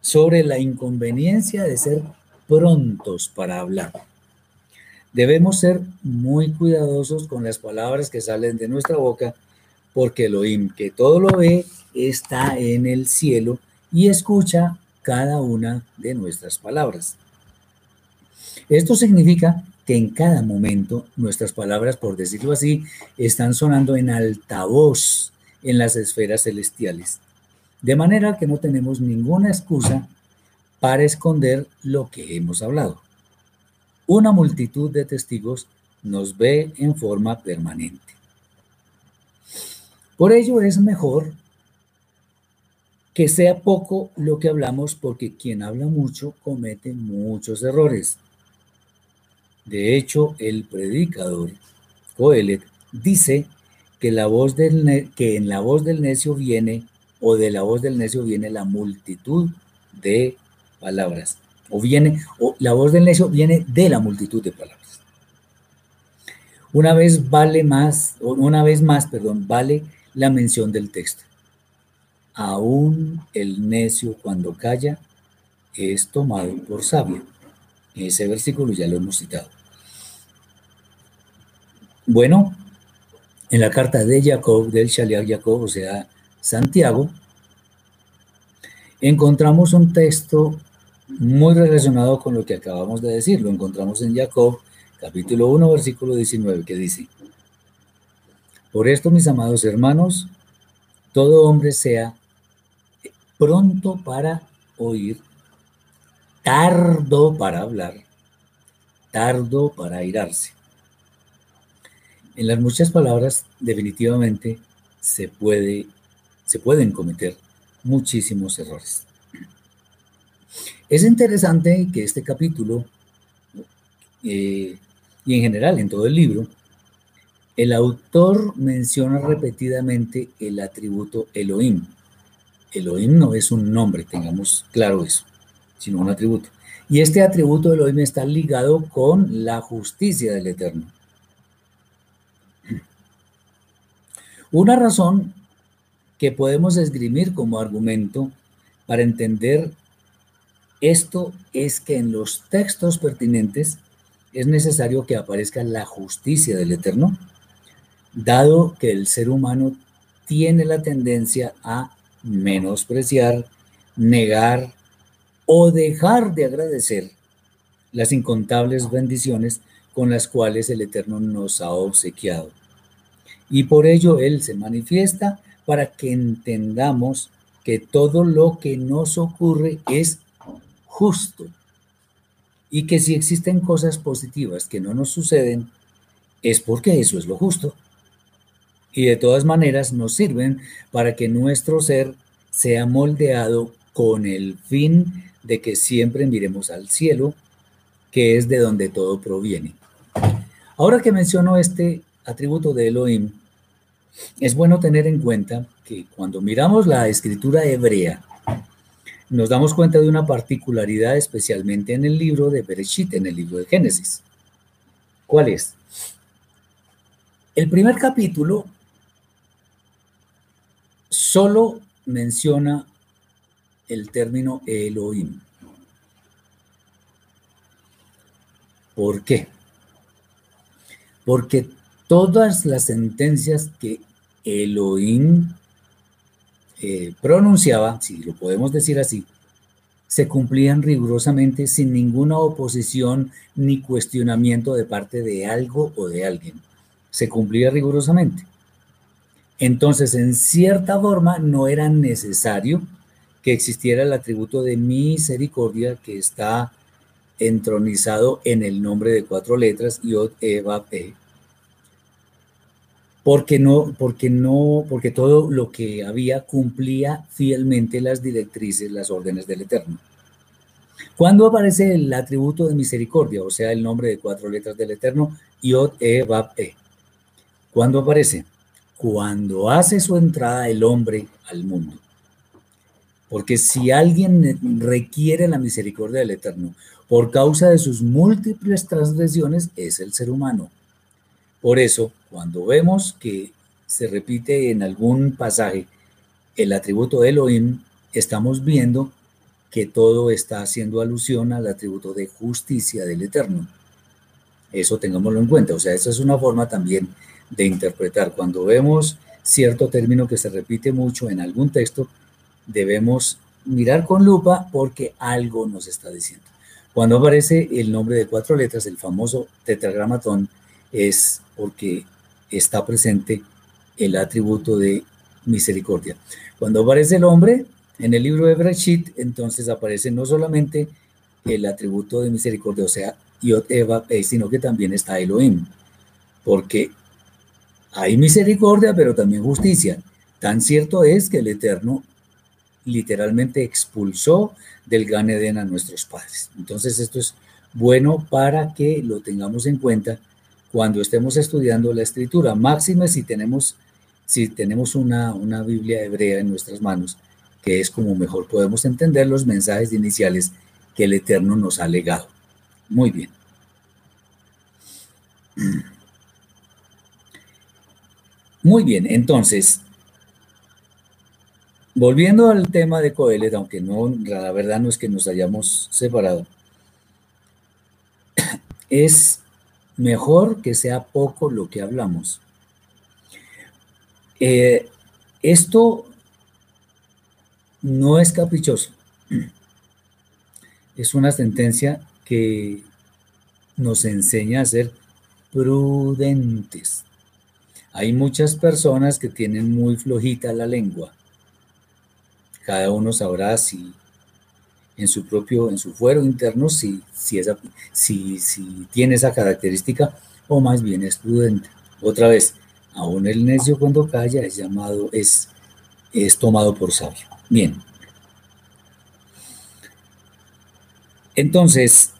sobre la inconveniencia de ser prontos para hablar. Debemos ser muy cuidadosos con las palabras que salen de nuestra boca porque Elohim, que todo lo ve, está en el cielo y escucha cada una de nuestras palabras. Esto significa que en cada momento nuestras palabras, por decirlo así, están sonando en altavoz en las esferas celestiales, de manera que no tenemos ninguna excusa para esconder lo que hemos hablado. Una multitud de testigos nos ve en forma permanente. Por ello es mejor que sea poco lo que hablamos porque quien habla mucho comete muchos errores. De hecho, el predicador Coelet dice que, la voz del que en la voz del necio viene o de la voz del necio viene la multitud de palabras o viene o la voz del necio viene de la multitud de palabras. Una vez vale más, una vez más, perdón, vale la mención del texto. Aún el necio cuando calla es tomado por sabio. Ese versículo ya lo hemos citado. Bueno, en la carta de Jacob, del Shaliach Jacob, o sea, Santiago, encontramos un texto muy relacionado con lo que acabamos de decir. Lo encontramos en Jacob, capítulo 1, versículo 19, que dice, por esto, mis amados hermanos, todo hombre sea pronto para oír, tardo para hablar, tardo para airarse. En las muchas palabras, definitivamente se, puede, se pueden cometer muchísimos errores. Es interesante que este capítulo, eh, y en general en todo el libro, el autor menciona repetidamente el atributo Elohim. Elohim no es un nombre, tengamos claro eso, sino un atributo. Y este atributo de Elohim está ligado con la justicia del Eterno. Una razón que podemos esgrimir como argumento para entender esto es que en los textos pertinentes es necesario que aparezca la justicia del Eterno dado que el ser humano tiene la tendencia a menospreciar, negar o dejar de agradecer las incontables bendiciones con las cuales el Eterno nos ha obsequiado. Y por ello Él se manifiesta para que entendamos que todo lo que nos ocurre es justo y que si existen cosas positivas que no nos suceden, es porque eso es lo justo y de todas maneras nos sirven para que nuestro ser sea moldeado con el fin de que siempre miremos al cielo que es de donde todo proviene. Ahora que menciono este atributo de Elohim, es bueno tener en cuenta que cuando miramos la escritura hebrea, nos damos cuenta de una particularidad especialmente en el libro de Bereshit, en el libro de Génesis. ¿Cuál es? El primer capítulo solo menciona el término Elohim. ¿Por qué? Porque todas las sentencias que Elohim eh, pronunciaba, si lo podemos decir así, se cumplían rigurosamente sin ninguna oposición ni cuestionamiento de parte de algo o de alguien. Se cumplía rigurosamente. Entonces, en cierta forma, no era necesario que existiera el atributo de misericordia que está entronizado en el nombre de cuatro letras, Yod, Eva, P, porque no, porque no, porque todo lo que había cumplía fielmente las directrices, las órdenes del Eterno. ¿Cuándo aparece el atributo de misericordia, o sea, el nombre de cuatro letras del Eterno, Yod, E, Bab, E? ¿Cuándo aparece? Cuando hace su entrada el hombre al mundo. Porque si alguien requiere la misericordia del Eterno por causa de sus múltiples transgresiones, es el ser humano. Por eso, cuando vemos que se repite en algún pasaje el atributo de Elohim, estamos viendo que todo está haciendo alusión al atributo de justicia del Eterno. Eso tengámoslo en cuenta. O sea, esa es una forma también de interpretar. Cuando vemos cierto término que se repite mucho en algún texto, debemos mirar con lupa porque algo nos está diciendo. Cuando aparece el nombre de cuatro letras, el famoso tetragramatón, es porque está presente el atributo de misericordia. Cuando aparece el hombre en el libro de Bereshit, entonces aparece no solamente el atributo de misericordia, o sea, sino que también está Elohim, porque hay misericordia, pero también justicia. Tan cierto es que el Eterno literalmente expulsó del Gan Eden a nuestros padres. Entonces esto es bueno para que lo tengamos en cuenta cuando estemos estudiando la escritura. Máxime si tenemos, si tenemos una, una Biblia hebrea en nuestras manos, que es como mejor podemos entender los mensajes iniciales que el Eterno nos ha legado. Muy bien. [CLEARS THROAT] Muy bien, entonces, volviendo al tema de Coelet, aunque no, la verdad no es que nos hayamos separado, [CLEARS THROAT] es mejor que sea poco lo que hablamos. Eh, esto no es caprichoso, [CLEARS THROAT] es una sentencia que nos enseña a ser prudentes. Hay muchas personas que tienen muy flojita la lengua. Cada uno sabrá si en su propio, en su fuero interno, si, si, si, si tiene esa característica o más bien es prudente. Otra vez, aún el necio cuando calla es llamado, es, es tomado por sabio. Bien. Entonces,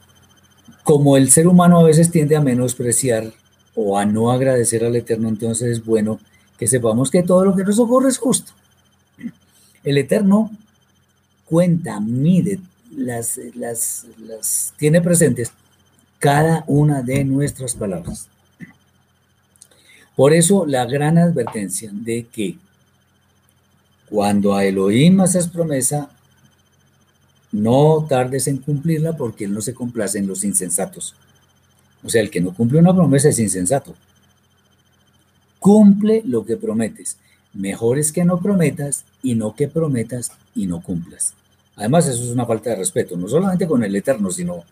como el ser humano a veces tiende a menospreciar o a no agradecer al Eterno, entonces es bueno que sepamos que todo lo que nos ocurre es justo. El Eterno cuenta, mide, las, las, tiene presentes cada una de nuestras palabras. Por eso la gran advertencia de que cuando a Elohim haces promesa, no tardes en cumplirla porque Él no se complace en los insensatos. O sea, el que no cumple una promesa es insensato. Cumple lo que prometes. Mejor es que no prometas y no que prometas y no cumplas. Además, eso es una falta de respeto, no solamente con el Eterno, sino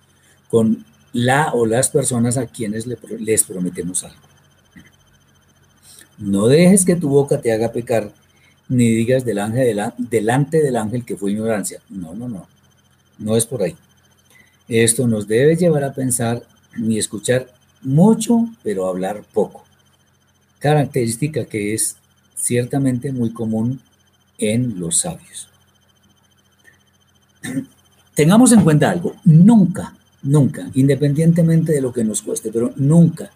con la o las personas a quienes les prometemos algo. No dejes que tu boca te haga pecar, ni digas delante del ángel que fue ignorancia. No, no, no. No es por ahí. Esto nos debe llevar a pensar ni escuchar mucho, pero hablar poco. Característica que es ciertamente muy común en los sabios. [CLEARS THROAT] Tengamos en cuenta algo, nunca, Nunca, independientemente de lo que nos cueste, pero nunca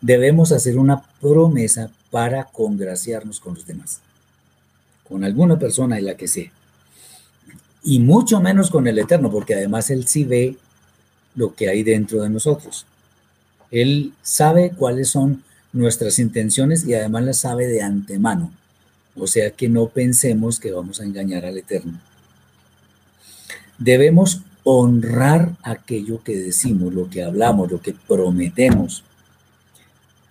debemos hacer una promesa para congraciarnos con los demás, con alguna persona en la que sea. Y mucho menos con el Eterno, porque además Él sí ve lo que hay dentro de nosotros. Él sabe cuáles son nuestras intenciones y además las sabe de antemano. O sea que no pensemos que vamos a engañar al Eterno. Debemos honrar aquello que decimos, lo que hablamos, lo que prometemos.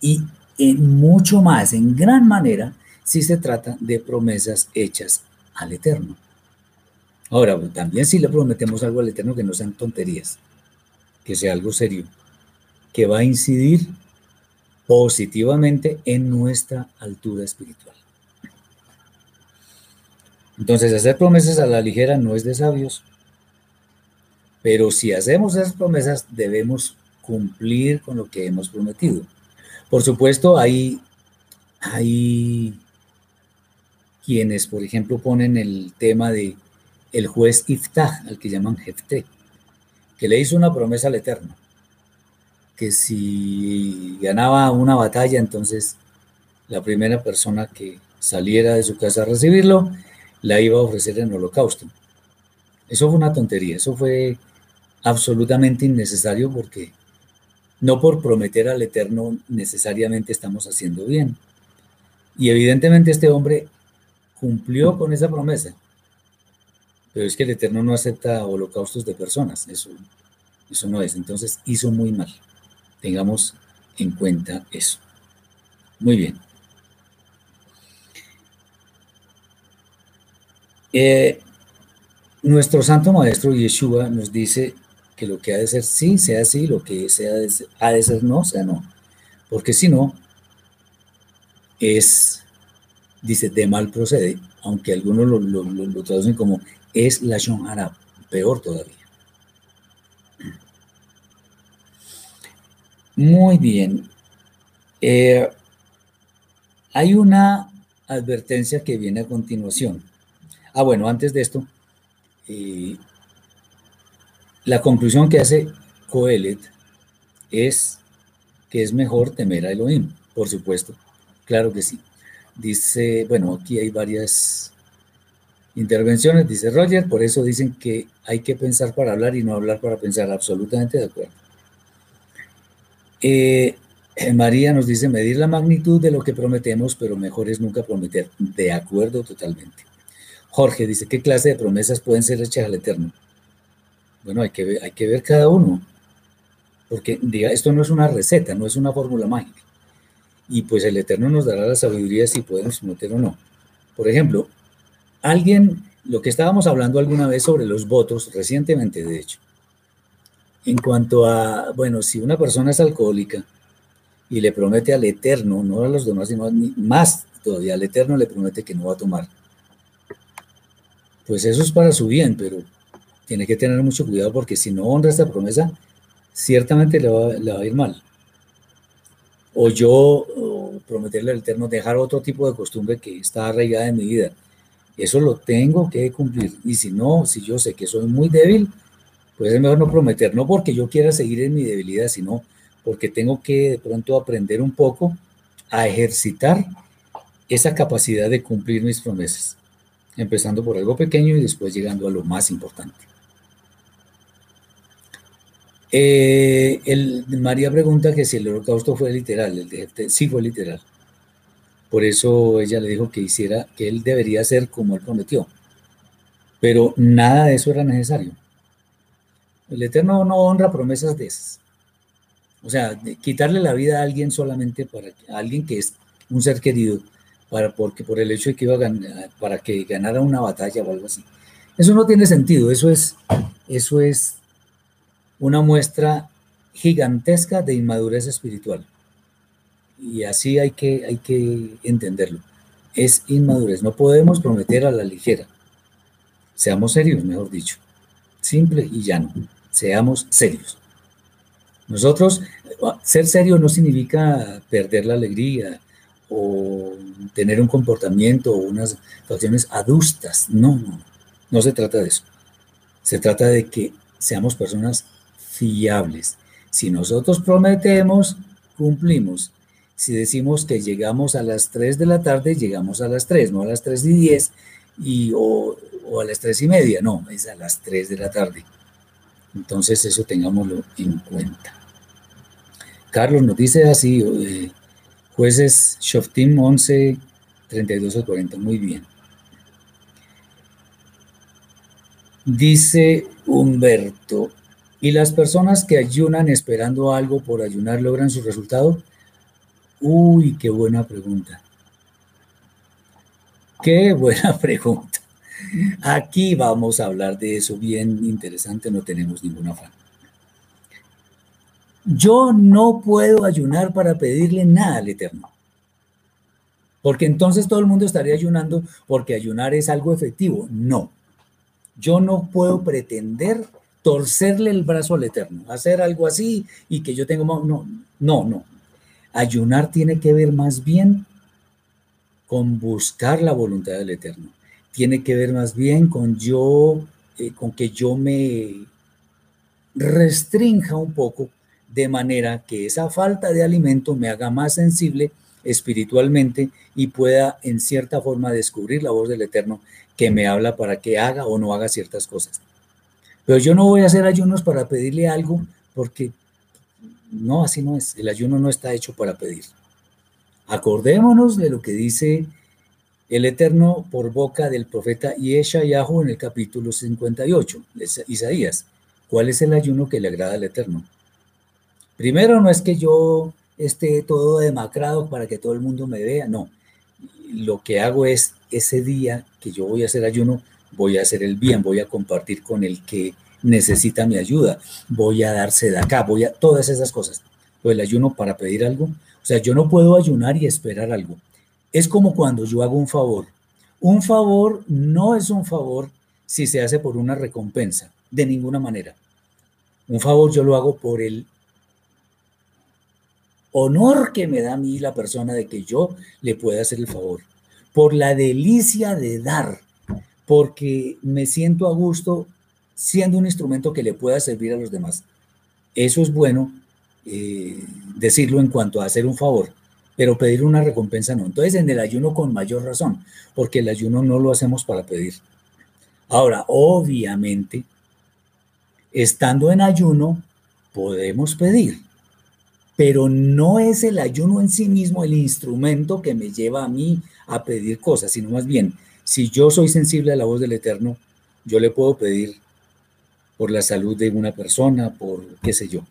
Y en mucho más, en gran manera, si se trata de promesas hechas al Eterno. Ahora, también si le prometemos algo al Eterno que no sean tonterías, que sea algo serio, que va a incidir positivamente en nuestra altura espiritual. Entonces, hacer promesas a la ligera no es de sabios, pero si hacemos esas promesas debemos cumplir con lo que hemos prometido. Por supuesto, hay, hay quienes, por ejemplo, ponen el tema de el juez Iftah, al que llaman Jefté, que le hizo una promesa al Eterno que si ganaba una batalla, entonces la primera persona que saliera de su casa a recibirlo, la iba a ofrecer en holocausto. Eso fue una tontería, eso fue absolutamente innecesario porque no por prometer al Eterno necesariamente estamos haciendo bien. Y evidentemente este hombre cumplió con esa promesa. Pero es que el Eterno no acepta holocaustos de personas, eso, eso no es. Entonces hizo muy mal. Tengamos en cuenta eso. Muy bien. Eh, nuestro Santo Maestro Yeshua nos dice que lo que ha de ser sí, sea sí, lo que sea ha de ser no, sea no. Porque si no, es, dice, de mal procede, aunque algunos lo, lo, traducen como es la Shon peor todavía. Muy bien. Eh, hay una advertencia que viene a continuación. Ah, bueno, antes de esto, eh, la conclusión que hace Coelet es que es mejor temer a Elohim, por supuesto, claro que sí. Dice, bueno, aquí hay varias intervenciones, dice Roger, por eso dicen que hay que pensar para hablar y no hablar para pensar, absolutamente de acuerdo. Eh, María nos dice medir la magnitud de lo que prometemos, pero mejor es nunca prometer. De acuerdo totalmente. Jorge dice, ¿qué clase de promesas pueden ser hechas al Eterno? Bueno, hay que ver, hay que ver cada uno, porque diga, esto no es una receta, no es una fórmula mágica. Y pues el Eterno nos dará la sabiduría si podemos prometer o no. Por ejemplo, alguien, lo que estábamos hablando alguna vez sobre los votos, recientemente de hecho, en cuanto a, bueno, si una persona es alcohólica y le promete al Eterno, no a los demás, sino más todavía, al Eterno le promete que no va a tomar, pues eso es para su bien, pero tiene que tener mucho cuidado porque si no honra esta promesa, ciertamente le va, a ir mal. O yo prometerle al Eterno dejar otro tipo de costumbre que está arraigada en mi vida. Eso lo tengo que cumplir. Y si no, si yo sé que soy muy débil, pues es mejor no prometer, no porque yo quiera seguir en mi debilidad, sino porque tengo que de pronto aprender un poco a ejercitar esa capacidad de cumplir mis promesas, empezando por algo pequeño y después llegando a lo más importante. Eh, el, María pregunta que si el holocausto fue literal, el de, sí fue literal. Por eso ella le dijo que hiciera, que él debería ser como él prometió. Pero nada de eso era necesario. El Eterno no honra promesas de esas. O sea, quitarle la vida a alguien solamente para a alguien que es un ser querido, para, porque por el hecho de que iba a ganar, para que ganara una batalla o algo así. Eso no tiene sentido, eso es, eso es una muestra gigantesca de inmadurez espiritual. Y así hay que, hay que entenderlo. Es inmadurez, no podemos prometer a la ligera. Seamos serios, mejor dicho. Simple y llano seamos serios. Nosotros, ser serio no significa perder la alegría o tener un comportamiento o unas situaciones adustas. No, no, no se trata de eso. Se trata de que seamos personas fiables. Si nosotros prometemos, cumplimos. Si decimos que llegamos a las 3 de la tarde, llegamos a las 3, no a las 3 y 10 y, o, a las 3 y media, no, es a las 3 de la tarde. Entonces eso tengámoslo en cuenta. Carlos nos dice así, eh, jueces Shoftim 11, 32 a 40, muy bien. Dice Humberto, ¿y las personas que ayunan esperando algo por ayunar logran su resultado? Uy, qué buena pregunta. Qué [LAUGHS] buena pregunta. Aquí vamos a hablar de eso bien interesante, no tenemos ningún afán. Yo no puedo ayunar para pedirle nada al Eterno. Porque entonces todo el mundo estaría ayunando porque ayunar es algo efectivo. No. Yo no puedo pretender torcerle el brazo al Eterno, hacer algo así y que yo tengo... No, no, no. Ayunar tiene que ver más bien con buscar la voluntad del Eterno. Tiene que ver más bien con yo, eh, con que yo me restrinja un poco de manera que esa falta de alimento me haga más sensible espiritualmente y pueda en cierta forma descubrir la voz del Eterno que me habla para que haga o no haga ciertas cosas. Pero yo no voy a hacer ayunos para pedirle algo porque no, así no es. El ayuno no está hecho para pedir. Acordémonos de lo que dice el Eterno por boca del profeta Yeshayahu en el capítulo 58, de Isaías. ¿Cuál es el ayuno que le agrada al Eterno? Primero, no es que yo esté todo demacrado para que todo el mundo me vea, no. Lo que hago es ese día que yo voy a hacer ayuno, voy a hacer el bien, voy a compartir con el que necesita mi ayuda, voy a darse de acá, voy a todas esas cosas. Pues el ayuno para pedir algo, o sea, yo no puedo ayunar y esperar algo. Es como cuando yo hago un favor. Un favor no es un favor si se hace por una recompensa, de ninguna manera. Un favor yo lo hago por el honor que me da a mí la persona de que yo le pueda hacer el favor, por la delicia de dar, porque me siento a gusto siendo un instrumento que le pueda servir a los demás. Eso es bueno eh, decirlo en cuanto a hacer un favor, pero pedir una recompensa no. Entonces en el ayuno con mayor razón, porque el ayuno no lo hacemos para pedir. Ahora, obviamente, estando en ayuno, podemos pedir, pero no es el ayuno en sí mismo el instrumento que me lleva a mí a pedir cosas, sino más bien, si yo soy sensible a la voz del Eterno, yo le puedo pedir por la salud de una persona, por qué sé yo,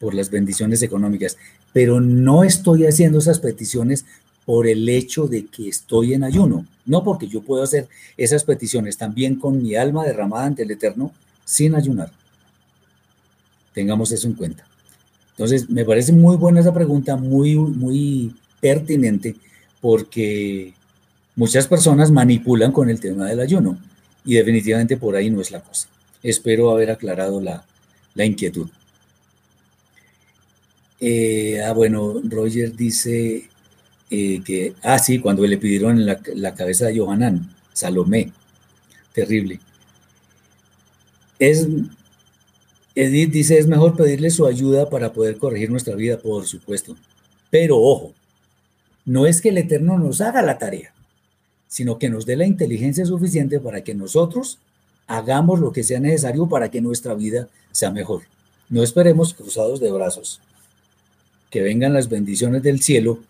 por las bendiciones económicas, pero no estoy haciendo esas peticiones por el hecho de que estoy en ayuno, no porque yo puedo hacer esas peticiones también con mi alma derramada ante el Eterno sin ayunar. Tengamos eso en cuenta. Entonces, me parece muy buena esa pregunta, muy, muy pertinente, porque muchas personas manipulan con el tema del ayuno y definitivamente por ahí no es la cosa. Espero haber aclarado la, inquietud. Eh, ah, bueno, Roger dice eh, que, ah, sí, cuando le pidieron la, la cabeza de Johanán, Salomé, terrible. Es, Edith dice, es mejor pedirle su ayuda para poder corregir nuestra vida, por supuesto. Pero ojo, no es que el Eterno nos haga la tarea, sino que nos dé la inteligencia suficiente para que nosotros hagamos lo que sea necesario para que nuestra vida sea mejor. No esperemos cruzados de brazos que vengan las bendiciones del cielo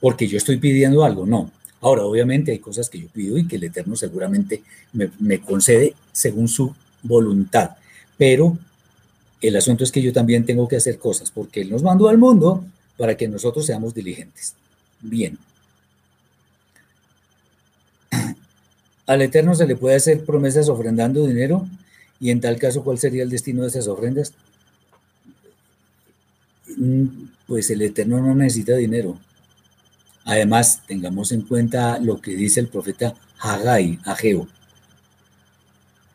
porque yo estoy pidiendo algo, no. Ahora, obviamente hay cosas que yo pido y que el Eterno seguramente me, concede según su voluntad, pero el asunto es que yo también tengo que hacer cosas porque Él nos mandó al mundo para que nosotros seamos diligentes. Bien. Al Eterno se le puede hacer promesas ofrendando dinero y en tal caso, ¿cuál sería el destino de esas ofrendas? Mm, pues el Eterno no necesita dinero. Además, tengamos en cuenta lo que dice el profeta Hagai, Ageo.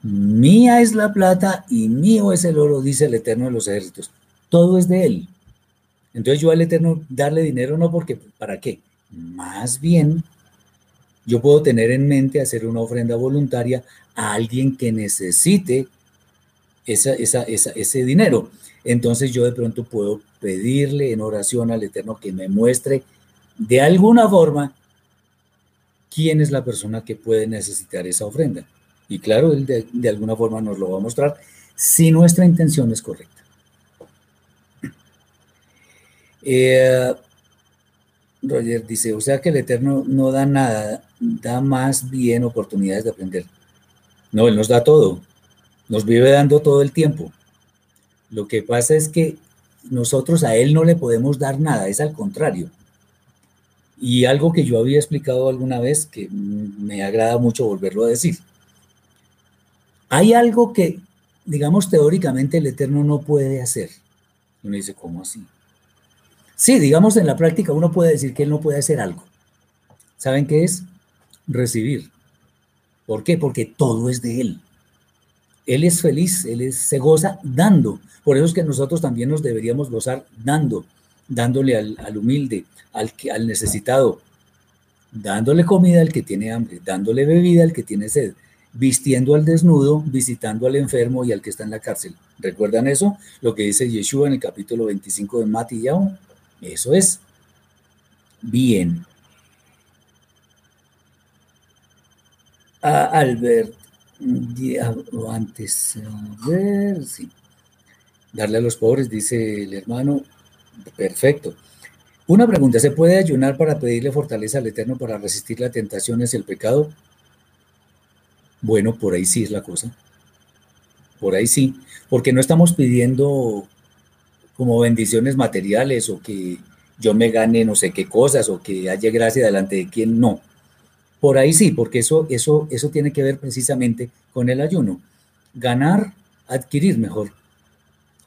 Mía es la plata y mío es el oro, dice el Eterno de los ejércitos. Todo es de él. Entonces yo al Eterno darle dinero no porque, ¿para qué? Más bien yo puedo tener en mente hacer una ofrenda voluntaria a alguien que necesite ese dinero. Entonces yo de pronto puedo pedirle en oración al Eterno que me muestre de alguna forma quién es la persona que puede necesitar esa ofrenda. Y claro, él de, alguna forma nos lo va a mostrar si nuestra intención es correcta. Eh, Roger dice, o sea que el Eterno no da nada, da más bien oportunidades de aprender. No, Él nos da todo, nos vive dando todo el tiempo. Lo que pasa es que nosotros a Él no le podemos dar nada, es al contrario. Y algo que yo había explicado alguna vez, que me agrada mucho volverlo a decir. Hay algo que, digamos, teóricamente el Eterno no puede hacer. Uno dice, ¿cómo así? Sí, digamos, en la práctica uno puede decir que Él no puede hacer algo. ¿Saben qué es? Recibir. ¿Por qué? Porque todo es de Él. Él es feliz, Él se goza dando. Por eso es que nosotros también nos deberíamos gozar dando, dándole al, humilde, al, necesitado, dándole comida al que tiene hambre, dándole bebida al que tiene sed, vistiendo al desnudo, visitando al enfermo y al que está en la cárcel. ¿Recuerdan eso? Lo que dice Yeshua en el capítulo 25 de Matillao. Eso es. Bien. A Albert, antes, a ver, sí. Darle a los pobres, dice el hermano. Perfecto. Una pregunta, ¿se puede ayunar para pedirle fortaleza al Eterno para resistir las tentaciones y el pecado? Bueno, por ahí sí es la cosa. Por ahí sí, porque no estamos pidiendo como bendiciones materiales o que yo me gane no sé qué cosas o que haya gracia delante de quien no. Por ahí sí, porque eso, eso, eso tiene que ver precisamente con el ayuno. Ganar, adquirir mejor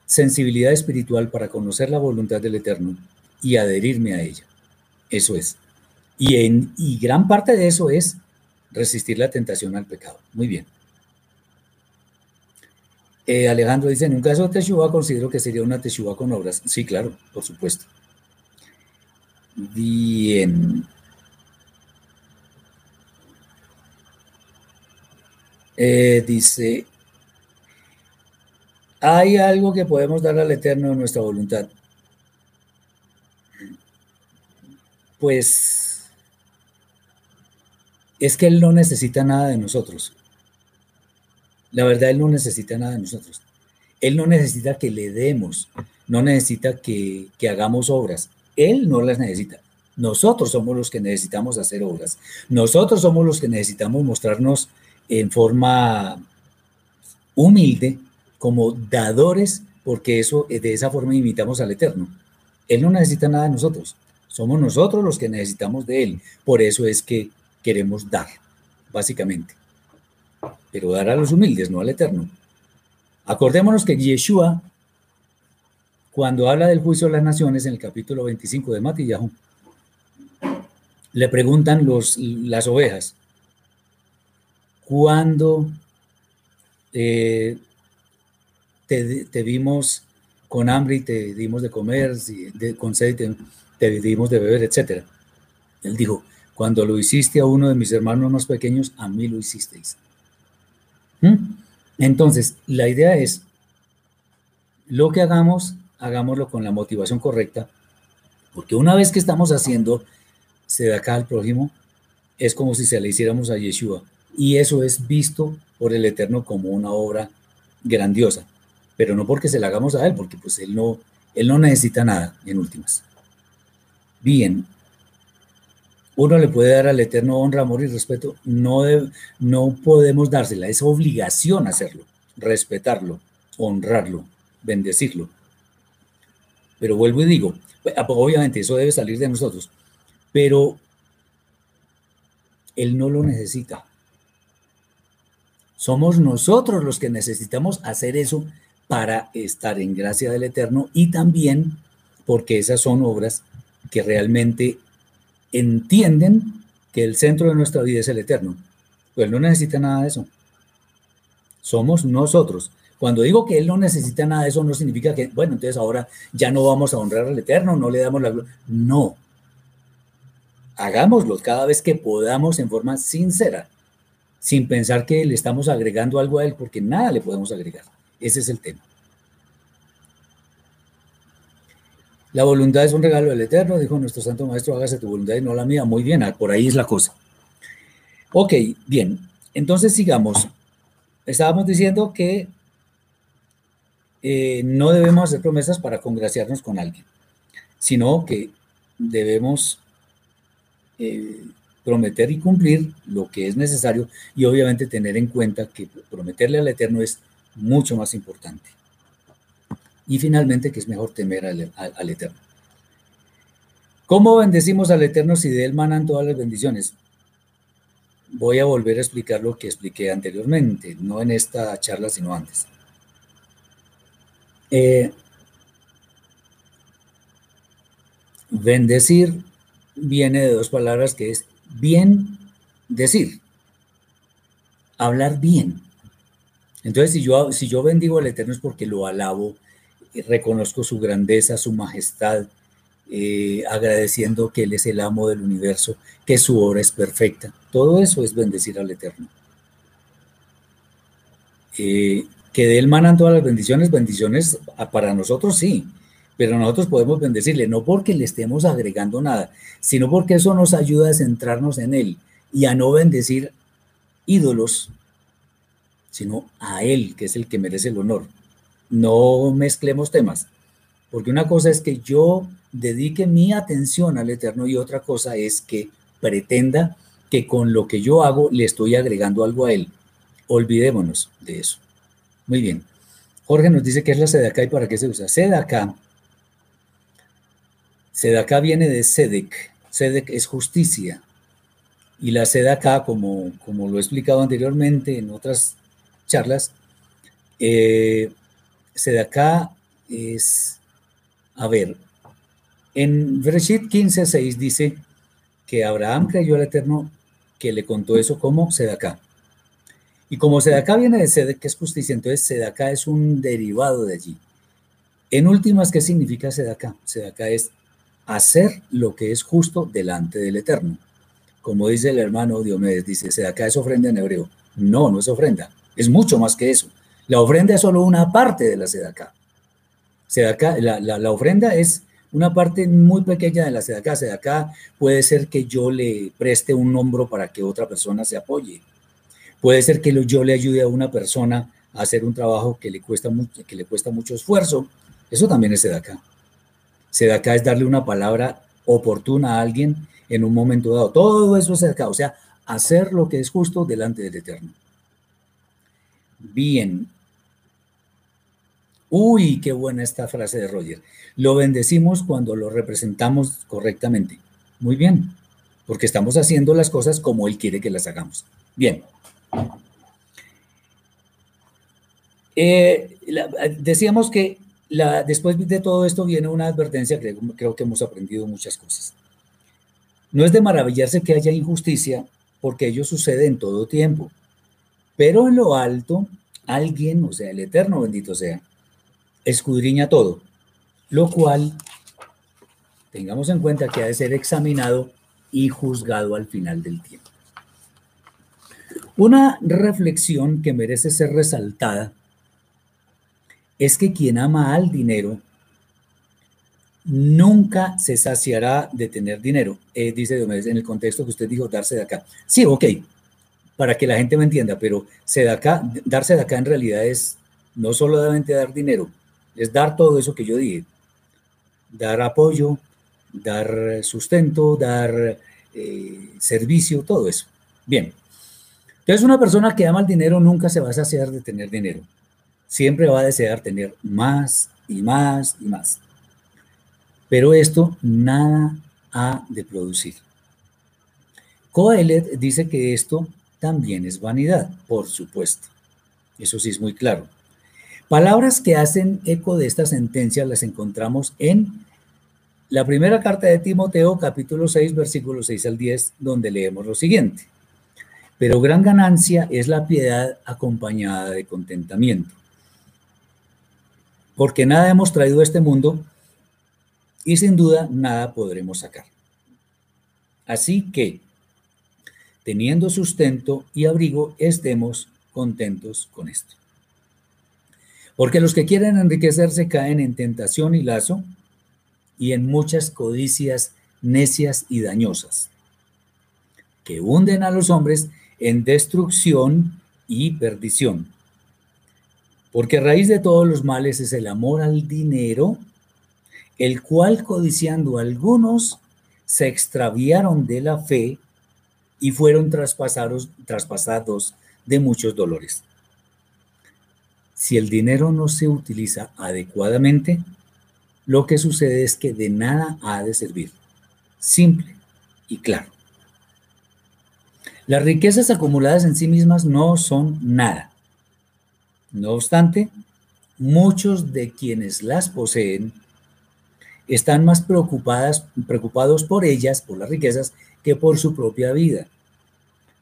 sensibilidad espiritual para conocer la voluntad del Eterno y adherirme a ella. Eso es. Y, en, y gran parte de eso es resistir la tentación al pecado. Muy bien. Eh, Alejandro dice, en un caso de Teshuvah considero que sería una Teshuvah con obras. Sí, claro, por supuesto. Bien. Eh, dice, hay algo que podemos dar al Eterno en nuestra voluntad. Pues es que Él no necesita nada de nosotros. La verdad, Él no necesita nada de nosotros. Él no necesita que le demos, no necesita que, hagamos obras. Él no las necesita. Nosotros somos los que necesitamos hacer obras. Nosotros somos los que necesitamos mostrarnos en forma humilde como dadores, porque eso de esa forma imitamos al Eterno. Él no necesita nada de nosotros. Somos nosotros los que necesitamos de Él. Por eso es que queremos dar, básicamente pero dar a los humildes, no al eterno. Acordémonos que Yeshua, cuando habla del juicio de las naciones en el capítulo 25 de Matillahu, le preguntan los, las ovejas, ¿cuándo eh, te, vimos con hambre y te dimos de comer, con sed y te, te dimos de beber, etcétera? Él dijo, cuando lo hiciste a uno de mis hermanos más pequeños, a mí lo hicisteis. Entonces, la idea es, lo que hagamos, hagámoslo con la motivación correcta, porque una vez que estamos haciendo acá al prójimo, es como si se le hiciéramos a Yeshua, y eso es visto por el Eterno como una obra grandiosa, pero no porque se la hagamos a él, porque pues él no, él no necesita nada en últimas. Bien, uno le puede dar al Eterno honra, amor y respeto, no, no podemos dársela, es obligación hacerlo, respetarlo, honrarlo, bendecirlo. Pero vuelvo y digo, obviamente eso debe salir de nosotros, pero Él no lo necesita. Somos nosotros los que necesitamos hacer eso para estar en gracia del Eterno y también porque esas son obras que realmente entienden que el centro de nuestra vida es el eterno. Pues no necesita nada de eso. Somos nosotros. Cuando digo que Él no necesita nada de eso, no significa que, bueno, entonces ahora ya no vamos a honrar al Eterno, no le damos la gloria. No. Hagámoslo cada vez que podamos en forma sincera, sin pensar que le estamos agregando algo a Él, porque nada le podemos agregar. Ese es el tema. La voluntad es un regalo del Eterno, dijo nuestro Santo Maestro, hágase tu voluntad y no la mía. Muy bien, por ahí es la cosa. Ok, bien. Entonces sigamos. Estábamos diciendo que eh, no debemos hacer promesas para congraciarnos con alguien, sino que debemos eh, prometer y cumplir lo que es necesario y obviamente tener en cuenta que prometerle al Eterno es mucho más importante. Y finalmente que es mejor temer al, al Eterno. ¿Cómo bendecimos al Eterno si de él manan todas las bendiciones? Voy a volver a explicar lo que expliqué anteriormente, no en esta charla, sino antes. Eh, bendecir viene de dos palabras que es bien decir, hablar bien. Entonces, si yo, si yo bendigo al Eterno es porque lo alabo, reconozco su grandeza, su majestad, eh, agradeciendo que Él es el amo del universo, que su obra es perfecta. Todo eso es bendecir al Eterno. Eh, que de Él manan todas las bendiciones, bendiciones para nosotros sí, pero nosotros podemos bendecirle, no porque le estemos agregando nada, sino porque eso nos ayuda a centrarnos en Él y a no bendecir ídolos, sino a Él, que es el que merece el honor. No mezclemos temas, porque una cosa es que yo dedique mi atención al Eterno y otra cosa es que pretenda que con lo que yo hago le estoy agregando algo a Él. Olvidémonos de eso. Muy bien. Jorge nos dice qué es la sedaca y para qué se usa. Sedaca. Sedaca viene de sedek. Sedek es justicia. Y la sedaca, como, como lo he explicado anteriormente en otras charlas, eh, sedaca es, a ver, en Bereshit 15.6 dice que Abraham creyó al Eterno que le contó eso como sedaca. Y como Sedaká viene de Sedek, que es justicia, entonces Sedaká es un derivado de allí. En últimas, ¿qué significa Sedaká? Sedaká es hacer lo que es justo delante del Eterno. Como dice el hermano Diomedes, dice, Sedaká es ofrenda en hebreo. No, no es ofrenda, es mucho más que eso. La ofrenda es solo una parte de la Sedaká. Sedaká la, la, ofrenda es una parte muy pequeña de la Sedaká. Sedaká puede ser que yo le preste un hombro para que otra persona se apoye Puede ser que yo le ayude a una persona a hacer un trabajo que le cuesta mucho, que le cuesta mucho esfuerzo. Eso también es sedacá. Sedacá es darle una palabra oportuna a alguien en un momento dado. Todo eso es sedacá, o sea, hacer lo que es justo delante del Eterno. Bien. Uy, qué buena esta frase de Roger. Lo bendecimos cuando lo representamos correctamente. Muy bien, porque estamos haciendo las cosas como Él quiere que las hagamos. Bien. Eh, decíamos que después de todo esto viene una advertencia, creo, creo que hemos aprendido muchas cosas. No es de maravillarse que haya injusticia, porque ello sucede en todo tiempo. Pero en lo alto, alguien, o sea, el Eterno bendito sea, escudriña todo, lo cual tengamos en cuenta que ha de ser examinado y juzgado al final del tiempo. Una reflexión que merece ser resaltada es que quien ama al dinero nunca se saciará de tener dinero, eh, dice Diomedes, en el contexto que usted dijo, darse de acá. Sí, ok, para que la gente me entienda, pero se da acá, darse de acá en realidad es no solamente dar dinero, es dar todo eso que yo dije, dar apoyo, dar sustento, dar eh, servicio, todo eso. Bien, entonces, una persona que ama el dinero nunca se va a saciar de tener dinero. Siempre va a desear tener más y más y más. Pero esto nada ha de producir. Coelet dice que esto también es vanidad, por supuesto. Eso sí es muy claro. Palabras que hacen eco de esta sentencia las encontramos en la primera carta de Timoteo, capítulo 6, versículos 6 al 10, donde leemos lo siguiente. Pero gran ganancia es la piedad acompañada de contentamiento. Porque nada hemos traído a este mundo y sin duda nada podremos sacar. Así que, teniendo sustento y abrigo, estemos contentos con esto. Porque los que quieren enriquecerse caen en tentación y lazo y en muchas codicias necias y dañosas, que hunden a los hombres en destrucción y perdición. Porque raíz de todos los males es el amor al dinero, el cual codiciando algunos se extraviaron de la fe y fueron traspasados, traspasados de muchos dolores. Si el dinero no se utiliza adecuadamente, lo que sucede es que de nada ha de servir. Simple y claro. Las riquezas acumuladas en sí mismas no son nada. No obstante, muchos de quienes las poseen están más preocupadas, preocupados por ellas, por las riquezas, que por su propia vida.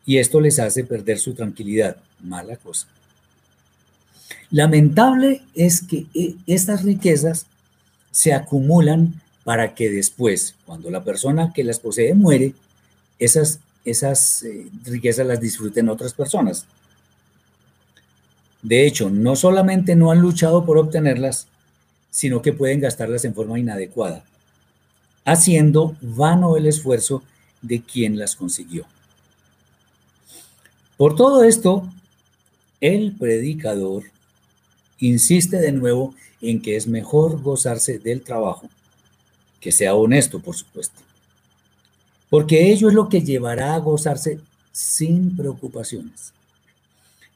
Y esto les hace perder su tranquilidad. Mala cosa. Lamentable es que eh, estas riquezas se acumulan para que después, cuando la persona que las posee muere, esas, esas eh, riquezas las disfruten otras personas. De hecho, no solamente no han luchado por obtenerlas, sino que pueden gastarlas en forma inadecuada, haciendo vano el esfuerzo de quien las consiguió. Por todo esto, el predicador insiste de nuevo en que es mejor gozarse del trabajo, que sea honesto, por supuesto, porque ello es lo que llevará a gozarse sin preocupaciones.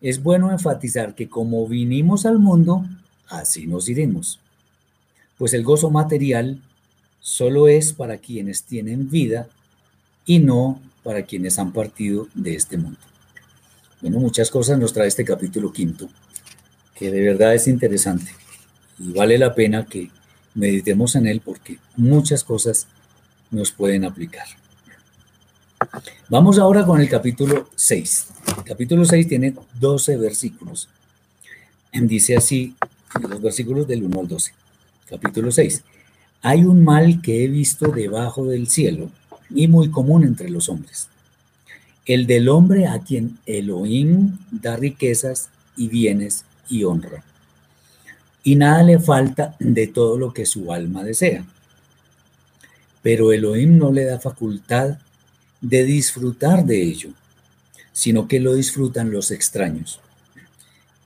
Es bueno enfatizar que como vinimos al mundo, así nos iremos, pues el gozo material solo es para quienes tienen vida y no para quienes han partido de este mundo. Bueno, muchas cosas nos trae este capítulo quinto, que de verdad es interesante y vale la pena que meditemos en él porque muchas cosas nos pueden aplicar. Vamos ahora con el capítulo 6. El capítulo 6 tiene 12 versículos. Dice así, los versículos del 1 al 12. Capítulo 6. Hay un mal que he visto debajo del cielo y muy común entre los hombres el del hombre a quien Elohim da riquezas y bienes y honra. Y nada le falta de todo lo que su alma desea. Pero Elohim no le da facultad de disfrutar de ello, sino que lo disfrutan los extraños.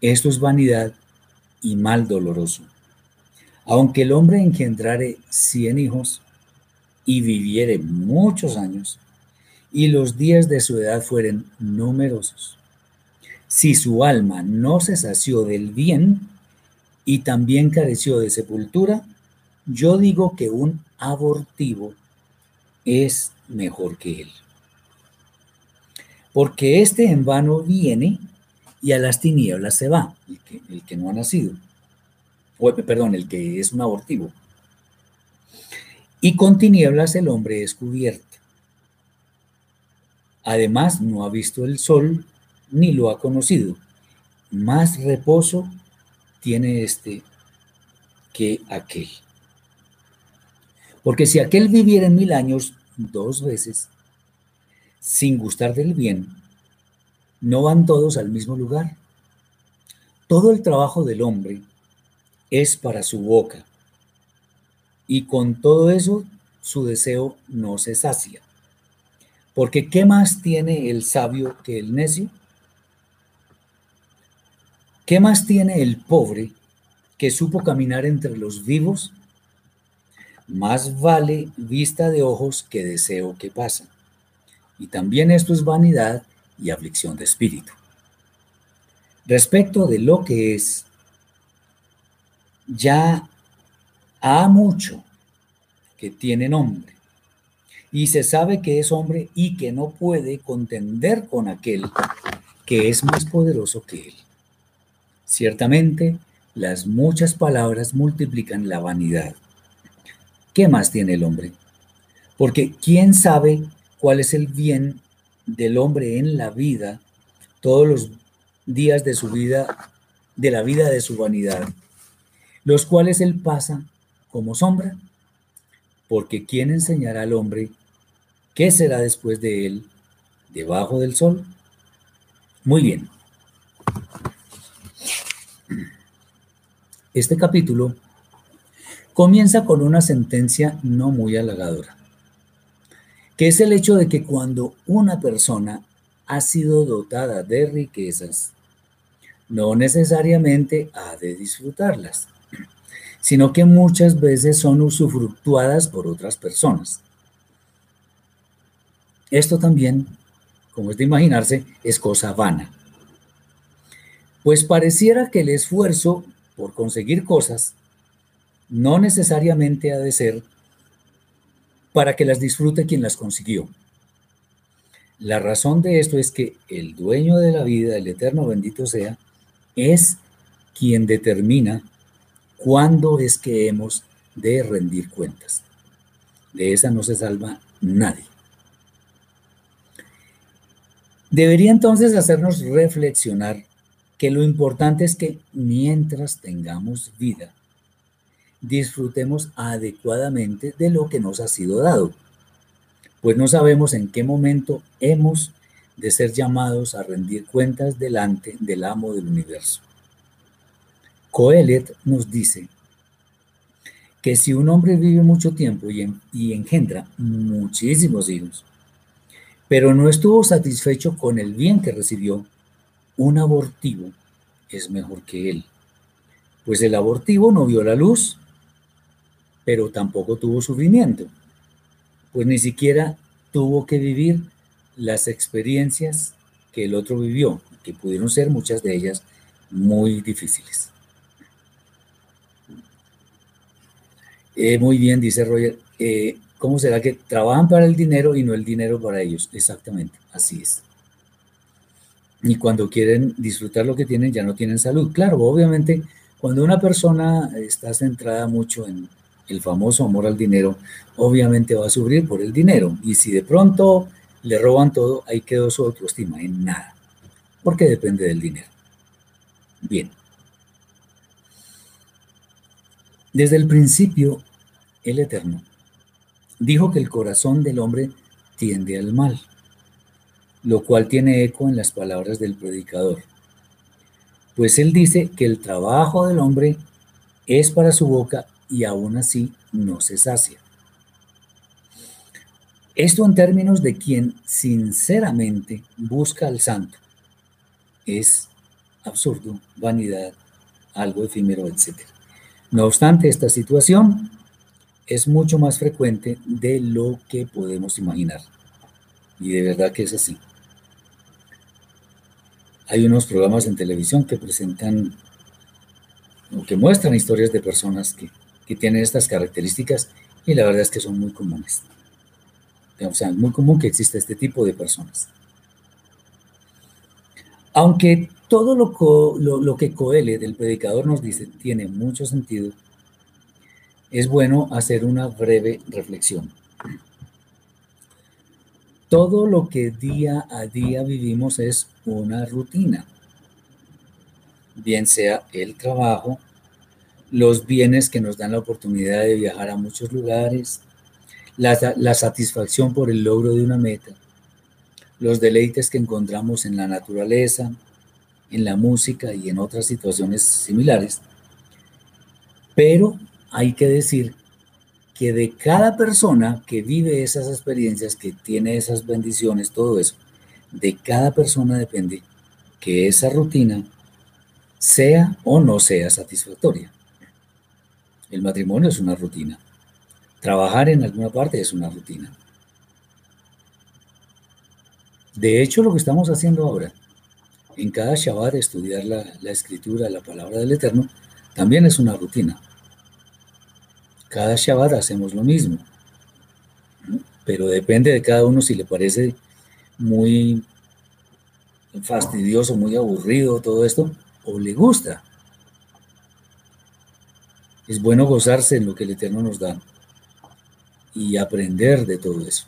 Esto es vanidad y mal doloroso. Aunque el hombre engendrare cien hijos y viviere muchos años, y los días de su edad fueren numerosos. Si su alma no se sació del bien y también careció de sepultura, yo digo que un abortivo es mejor que él. Porque este en vano viene y a las tinieblas se va, el que, no ha nacido. O, perdón, el que es un abortivo. Y con tinieblas el hombre es cubierto. Además, no ha visto el sol ni lo ha conocido. Más reposo tiene este que aquel. Porque si aquel viviera mil años dos veces, sin gustar del bien, no van todos al mismo lugar. Todo el trabajo del hombre es para su boca, y con todo eso su deseo no se sacia. Porque ¿qué más tiene el sabio que el necio? ¿Qué más tiene el pobre que supo caminar entre los vivos? Más vale vista de ojos que deseo que pasa. Y también esto es vanidad y aflicción de espíritu. Respecto de lo que es, ya ha mucho que tiene nombre y se sabe que es hombre y que no puede contender con aquel que es más poderoso que él. Ciertamente, las muchas palabras multiplican la vanidad. ¿Qué más tiene el hombre? Porque ¿quién sabe cuál es el bien del hombre en la vida todos los días de su vida, de la vida de su vanidad, los cuales él pasa como sombra? Porque ¿quién enseñará al hombre ¿Qué será después de él debajo del sol? Muy bien. Este capítulo comienza con una sentencia no muy halagadora, que es el hecho de que cuando una persona ha sido dotada de riquezas, no necesariamente ha de disfrutarlas, sino que muchas veces son usufructuadas por otras personas. Esto también, como es de imaginarse, es cosa vana. Pues pareciera que el esfuerzo por conseguir cosas no necesariamente ha de ser para que las disfrute quien las consiguió. La razón de esto es que el dueño de la vida, el eterno bendito sea, es quien determina cuándo es que hemos de rendir cuentas. De esa no se salva nadie. Debería entonces hacernos reflexionar que lo importante es que mientras tengamos vida, disfrutemos adecuadamente de lo que nos ha sido dado, pues no sabemos en qué momento hemos de ser llamados a rendir cuentas delante del amo del universo. Coelet nos dice que si un hombre vive mucho tiempo y, y engendra muchísimos hijos, pero no estuvo satisfecho con el bien que recibió, un abortivo es mejor que él. Pues el abortivo no vio la luz, pero tampoco tuvo sufrimiento, pues ni siquiera tuvo que vivir las experiencias que el otro vivió, que pudieron ser muchas de ellas muy difíciles. Eh, muy bien, dice Roger. Eh, ¿Cómo será que trabajan para el dinero y no el dinero para ellos? Exactamente, así es y cuando quieren disfrutar lo que tienen ya no tienen salud. Claro, obviamente cuando una persona está centrada mucho en el famoso amor al dinero, obviamente va a sufrir por el dinero. Y si de pronto le roban todo, ahí quedó su autoestima, en nada, porque depende del dinero. Bien. Desde el principio, el Eterno dijo que el corazón del hombre tiende al mal lo cual tiene eco en las palabras del predicador. Pues él dice que el trabajo del hombre es para su boca y aún así no se sacia. Esto en términos de quien sinceramente busca al santo. Es absurdo, vanidad, algo efímero, etc. No obstante, esta situación es mucho más frecuente de lo que podemos imaginar. Y de verdad que es así. Hay unos programas en televisión que presentan o que muestran historias de personas que, tienen estas características y la verdad es que son muy comunes. O sea, es muy común que exista este tipo de personas. Aunque todo lo, lo, lo que Coele del predicador nos dice tiene mucho sentido, es bueno hacer una breve reflexión. Todo lo que día a día vivimos es una rutina, bien sea el trabajo, los bienes que nos dan la oportunidad de viajar a muchos lugares, la, la, satisfacción por el logro de una meta, los deleites que encontramos en la naturaleza, en la música y en otras situaciones similares. Pero hay que decir que de cada persona que vive esas experiencias, que tiene esas bendiciones, todo eso, de cada persona depende que esa rutina sea o no sea satisfactoria. El matrimonio es una rutina. Trabajar en alguna parte es una rutina. De hecho, lo que estamos haciendo ahora, en cada Shabbat estudiar la, la escritura, la palabra del Eterno, también es una rutina. Cada Shabbat hacemos lo mismo, pero depende de cada uno si le parece muy fastidioso, muy aburrido todo esto, o le gusta. Es bueno gozarse en lo que el Eterno nos da y aprender de todo eso.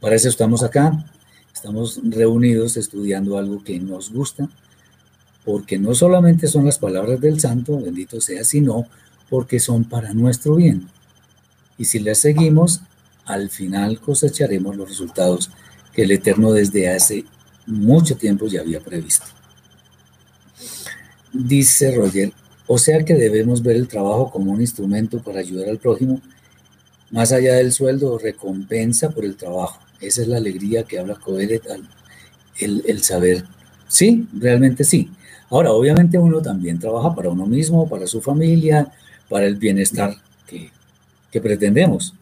Para eso estamos acá, estamos reunidos estudiando algo que nos gusta, porque no solamente son las palabras del santo, bendito sea, sino porque son para nuestro bien. Y si las seguimos, al final cosecharemos los resultados que el Eterno desde hace mucho tiempo ya había previsto. Dice Roger, O sea que debemos ver el trabajo como un instrumento para ayudar al prójimo, más allá del sueldo, recompensa por el trabajo. Esa es la alegría que habla Coelet, el, el saber. Sí, realmente sí. Ahora, obviamente uno también trabaja para uno mismo, para su familia, para el bienestar que, que pretendemos,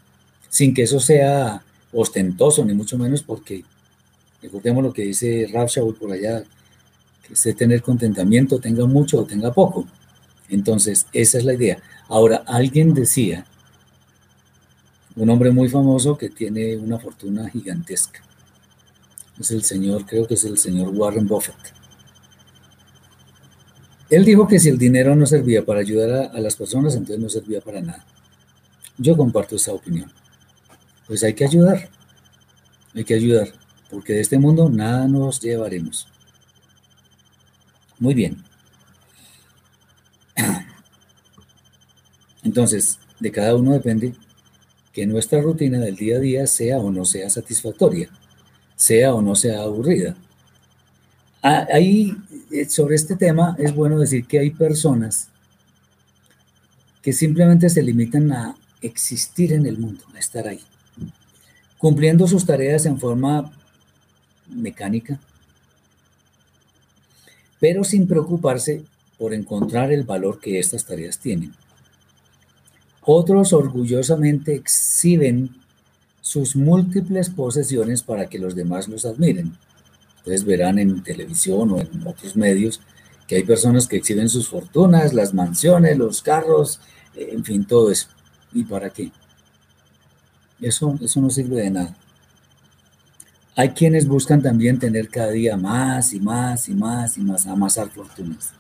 sin que eso sea ostentoso, ni mucho menos porque, recordemos lo que dice Rav por allá, que sé tener contentamiento, tenga mucho o tenga poco. Entonces, esa es la idea. Ahora, alguien decía, un hombre muy famoso que tiene una fortuna gigantesca, es el señor, creo que es el señor Warren Buffett. Él dijo que si el dinero no servía para ayudar a, las personas, entonces no servía para nada. Yo comparto esa opinión. Pues hay que ayudar, hay que ayudar, porque de este mundo nada nos llevaremos. Muy bien. [CLEARS THROAT] Entonces, de cada uno depende que nuestra rutina del día a día sea o no sea satisfactoria, sea o no sea aburrida. Ah, ahí, eh, sobre este tema, es bueno decir que hay personas que simplemente se limitan a existir en el mundo, a estar ahí, cumpliendo sus tareas en forma mecánica, pero sin preocuparse por encontrar el valor que estas tareas tienen. Otros orgullosamente exhiben sus múltiples posesiones para que los demás los admiren. Ustedes verán en televisión o en otros medios que hay personas que exhiben sus fortunas, las mansiones, los carros, en fin, todo eso. ¿Y para qué? Eso, eso no sirve de nada. Hay quienes buscan también tener cada día más y más y más y más, amasar fortunas.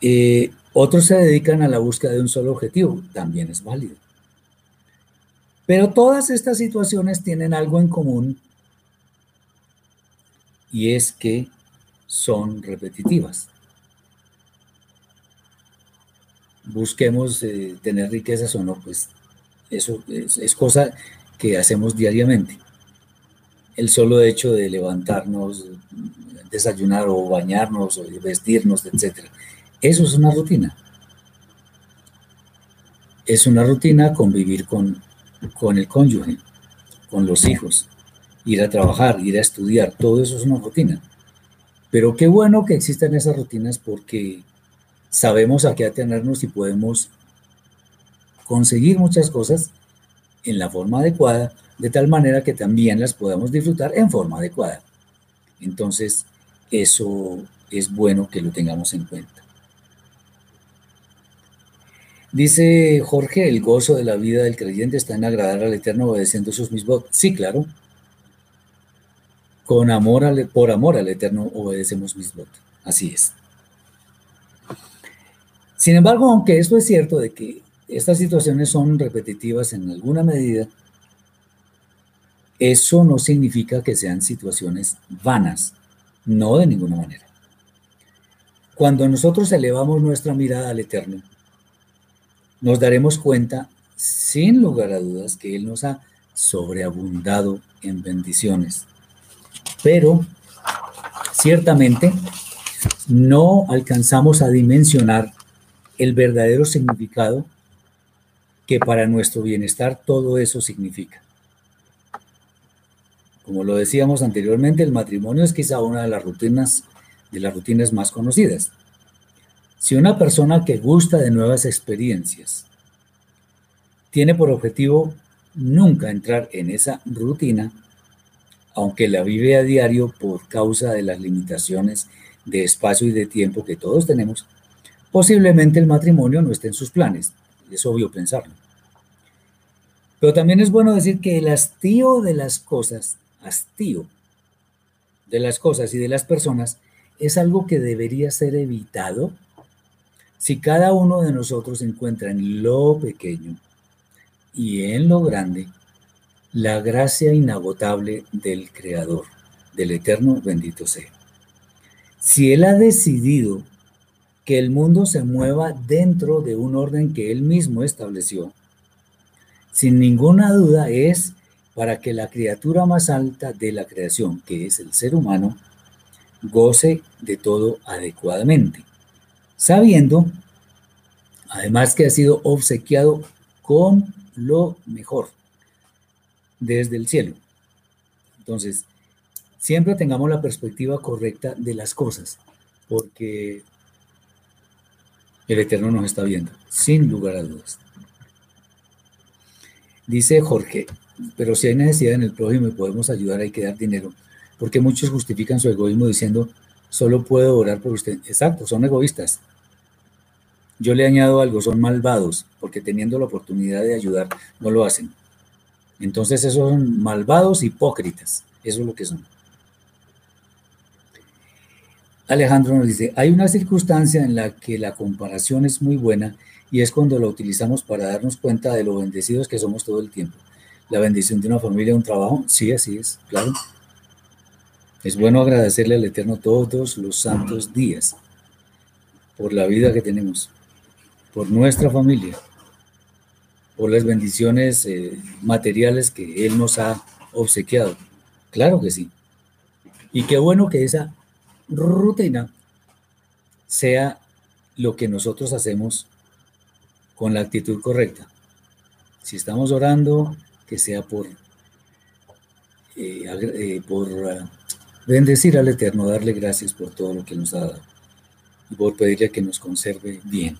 Eh, otros se dedican a la búsqueda de un solo objetivo, también es válido. Pero todas estas situaciones tienen algo en común y es que son repetitivas. Busquemos eh, tener riquezas o no, pues eso es, cosa que hacemos diariamente. El solo hecho de levantarnos, desayunar o bañarnos o vestirnos, etcétera, eso es una rutina. Es una rutina convivir con, con el cónyuge, con los hijos, ir a trabajar, ir a estudiar, todo eso es una rutina. Pero qué bueno que existan esas rutinas porque sabemos a qué atenernos y podemos conseguir muchas cosas en la forma adecuada, de tal manera que también las podamos disfrutar en forma adecuada. Entonces, eso es bueno que lo tengamos en cuenta. Dice Jorge, el gozo de la vida del creyente está en agradar al Eterno obedeciendo sus mismos. Sí, claro. Con amor por amor al Eterno obedecemos mis votos. Así es. Sin embargo, aunque esto es cierto de que estas situaciones son repetitivas en alguna medida, eso no significa que sean situaciones vanas, no de ninguna manera. Cuando nosotros elevamos nuestra mirada al Eterno, nos daremos cuenta, sin lugar a dudas, que Él nos ha sobreabundado en bendiciones. Pero, ciertamente, no alcanzamos a dimensionar el verdadero significado que para nuestro bienestar todo eso significa. Como lo decíamos anteriormente, el matrimonio es quizá una de las rutinas de las rutinas más conocidas. Si una persona que gusta de nuevas experiencias tiene por objetivo nunca entrar en esa rutina, aunque la vive a diario por causa de las limitaciones de espacio y de tiempo que todos tenemos, posiblemente el matrimonio no esté en sus planes. Es obvio pensarlo. Pero también es bueno decir que el hastío de las cosas, hastío de las cosas y de las personas, es algo que debería ser evitado si cada uno de nosotros encuentra en lo pequeño y en lo grande la gracia inagotable del Creador, del Eterno bendito sea. Si Él ha decidido que el mundo se mueva dentro de un orden que Él mismo estableció, sin ninguna duda es para que la criatura más alta de la creación, que es el ser humano, goce de todo adecuadamente sabiendo, además que ha sido obsequiado con lo mejor desde el cielo. Entonces, siempre tengamos la perspectiva correcta de las cosas, porque el Eterno nos está viendo, sin lugar a dudas. Dice Jorge, pero si hay necesidad en el prójimo y podemos ayudar, hay que dar dinero, porque muchos justifican su egoísmo diciendo, solo puedo orar por usted. Exacto, son egoístas. Yo le añado algo, son malvados, porque teniendo la oportunidad de ayudar, no lo hacen. Entonces esos son malvados hipócritas, eso es lo que son. Alejandro nos dice, hay una circunstancia en la que la comparación es muy buena y es cuando la utilizamos para darnos cuenta de lo bendecidos que somos todo el tiempo. La bendición de una familia, un trabajo, sí, así es, claro. Es bueno agradecerle al Eterno todos los santos días por la vida que tenemos, por nuestra familia, por las bendiciones eh, materiales que Él nos ha obsequiado. Claro que sí. Y qué bueno que esa rutina sea lo que nosotros hacemos con la actitud correcta. Si estamos orando, que sea por, eh, eh, por ah, bendecir al Eterno, darle gracias por todo lo que nos ha dado y por pedirle que nos conserve bien.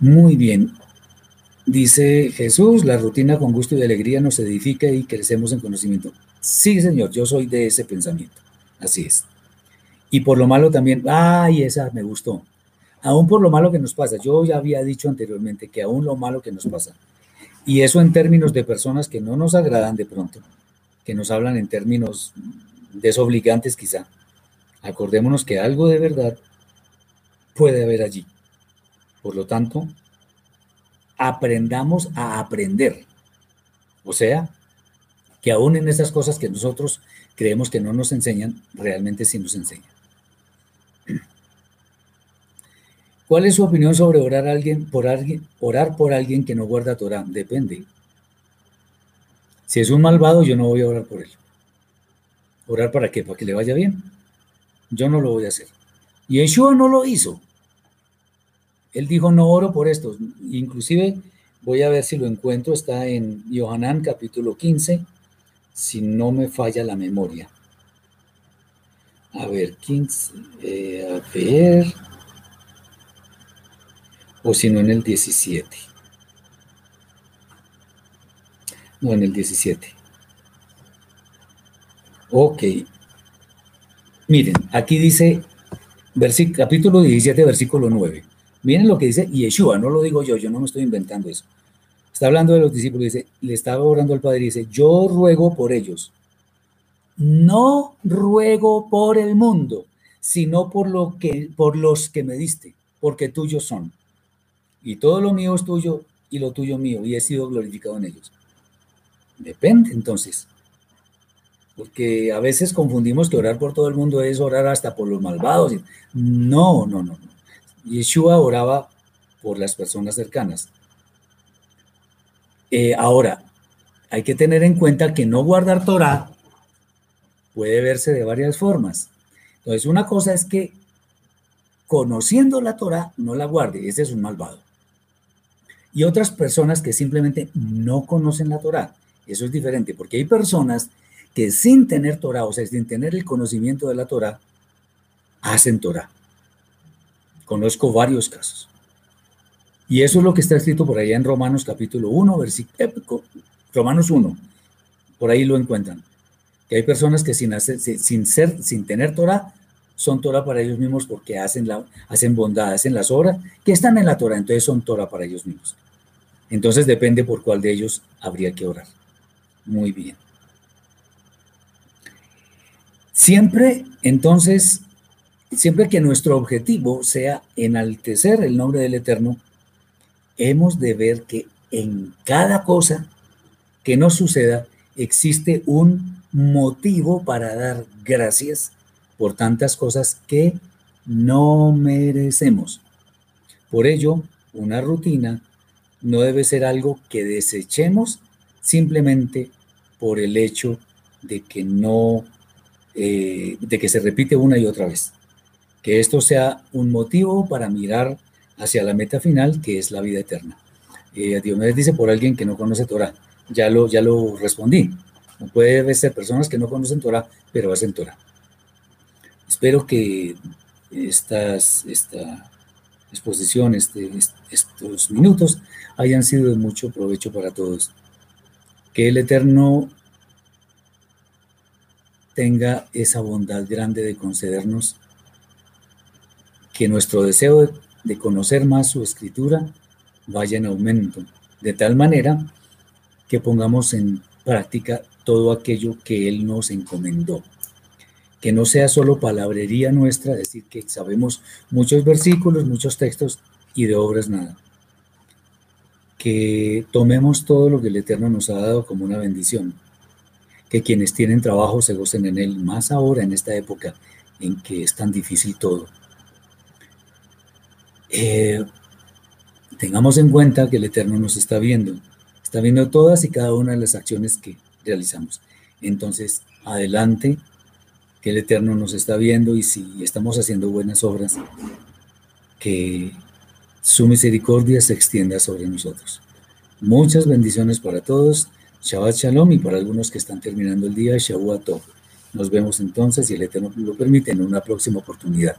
Muy bien. Dice Jesús, la rutina con gusto y alegría nos edifica y crecemos en conocimiento. Sí, Señor, yo soy de ese pensamiento. Así es. Y por lo malo también, ay, esa me gustó. Aún por lo malo que nos pasa. Yo ya había dicho anteriormente que aún lo malo que nos pasa. Y eso en términos de personas que no nos agradan de pronto, que nos hablan en términos desobligantes quizá. Acordémonos que algo de verdad puede haber allí. Por lo tanto, aprendamos a aprender. O sea, que aún en esas cosas que nosotros creemos que no nos enseñan, realmente sí nos enseñan. ¿Cuál es su opinión sobre orar, alguien, por alguien, orar por alguien que no guarda Torah? Depende. Si es un malvado, yo no voy a orar por él. ¿Orar para qué? ¿Para que le vaya bien? Yo no lo voy a hacer. Y Yeshua no lo hizo. Él dijo, no oro por esto. Inclusive, voy a ver si lo encuentro, está en Yohanan capítulo 15, si no me falla la memoria. A ver, 15, eh, a ver, o si no en el 17. No, en el 17. Ok. Miren, aquí dice capítulo 17, versículo 9. Miren lo que dice Yeshua, no lo digo yo, yo no me estoy inventando eso. Está hablando de los discípulos, dice, le estaba orando al Padre y dice, yo ruego por ellos. No ruego por el mundo, sino por, lo que, por los que me diste, porque tuyos son. Y todo lo mío es tuyo y lo tuyo mío, y he sido glorificado en ellos. Depende entonces. Porque a veces confundimos que orar por todo el mundo es orar hasta por los malvados. No, no, no. Yeshua oraba por las personas cercanas. Eh, ahora, hay que tener en cuenta que no guardar Torah puede verse de varias formas. Entonces, una cosa es que conociendo la Torah no la guarde, ese es un malvado. Y otras personas que simplemente no conocen la Torah, eso es diferente, porque hay personas que sin tener Torah, o sea, sin tener el conocimiento de la Torah, hacen Torah. Conozco varios casos. Y eso es lo que está escrito por allá en Romanos capítulo 1, versículo, Romanos 1. Por ahí lo encuentran. Que hay personas que sin, hacer, sin, ser, sin tener Torah, son Torah para ellos mismos porque hacen, la, hacen bondad, hacen las obras que están en la Torah, entonces son Torah para ellos mismos. Entonces depende por cuál de ellos habría que orar. Muy bien. Siempre, entonces, Siempre que nuestro objetivo sea enaltecer el nombre del Eterno, hemos de ver que en cada cosa que nos suceda existe un motivo para dar gracias por tantas cosas que no merecemos. Por ello, una rutina no debe ser algo que desechemos simplemente por el hecho de que no, eh, de que se repite una y otra vez. Que esto sea un motivo para mirar hacia la meta final, que es la vida eterna. Eh, Diomedes dice por alguien que no conoce Torah. Ya lo, ya lo respondí. Puede ser personas que no conocen Torah, pero hacen Torah. Espero que estas, esta exposición, este, estos minutos, hayan sido de mucho provecho para todos. Que el Eterno tenga esa bondad grande de concedernos que nuestro deseo de, conocer más su escritura vaya en aumento, de tal manera que pongamos en práctica todo aquello que Él nos encomendó. Que no sea solo palabrería nuestra, decir que sabemos muchos versículos, muchos textos y de obras nada. Que tomemos todo lo que el Eterno nos ha dado como una bendición que quienes tienen trabajo se gocen en él, más ahora en esta época en que es tan difícil todo. Eh, tengamos en cuenta que el Eterno nos está viendo, está viendo todas y cada una de las acciones que realizamos. Entonces, adelante, que el Eterno nos está viendo y si estamos haciendo buenas obras, que su misericordia se extienda sobre nosotros. Muchas bendiciones para todos. Shabbat Shalom y para algunos que están terminando el día, Tov. Nos vemos entonces, si el Eterno lo permite, en una próxima oportunidad.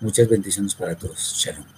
Muchas bendiciones para todos. Shalom.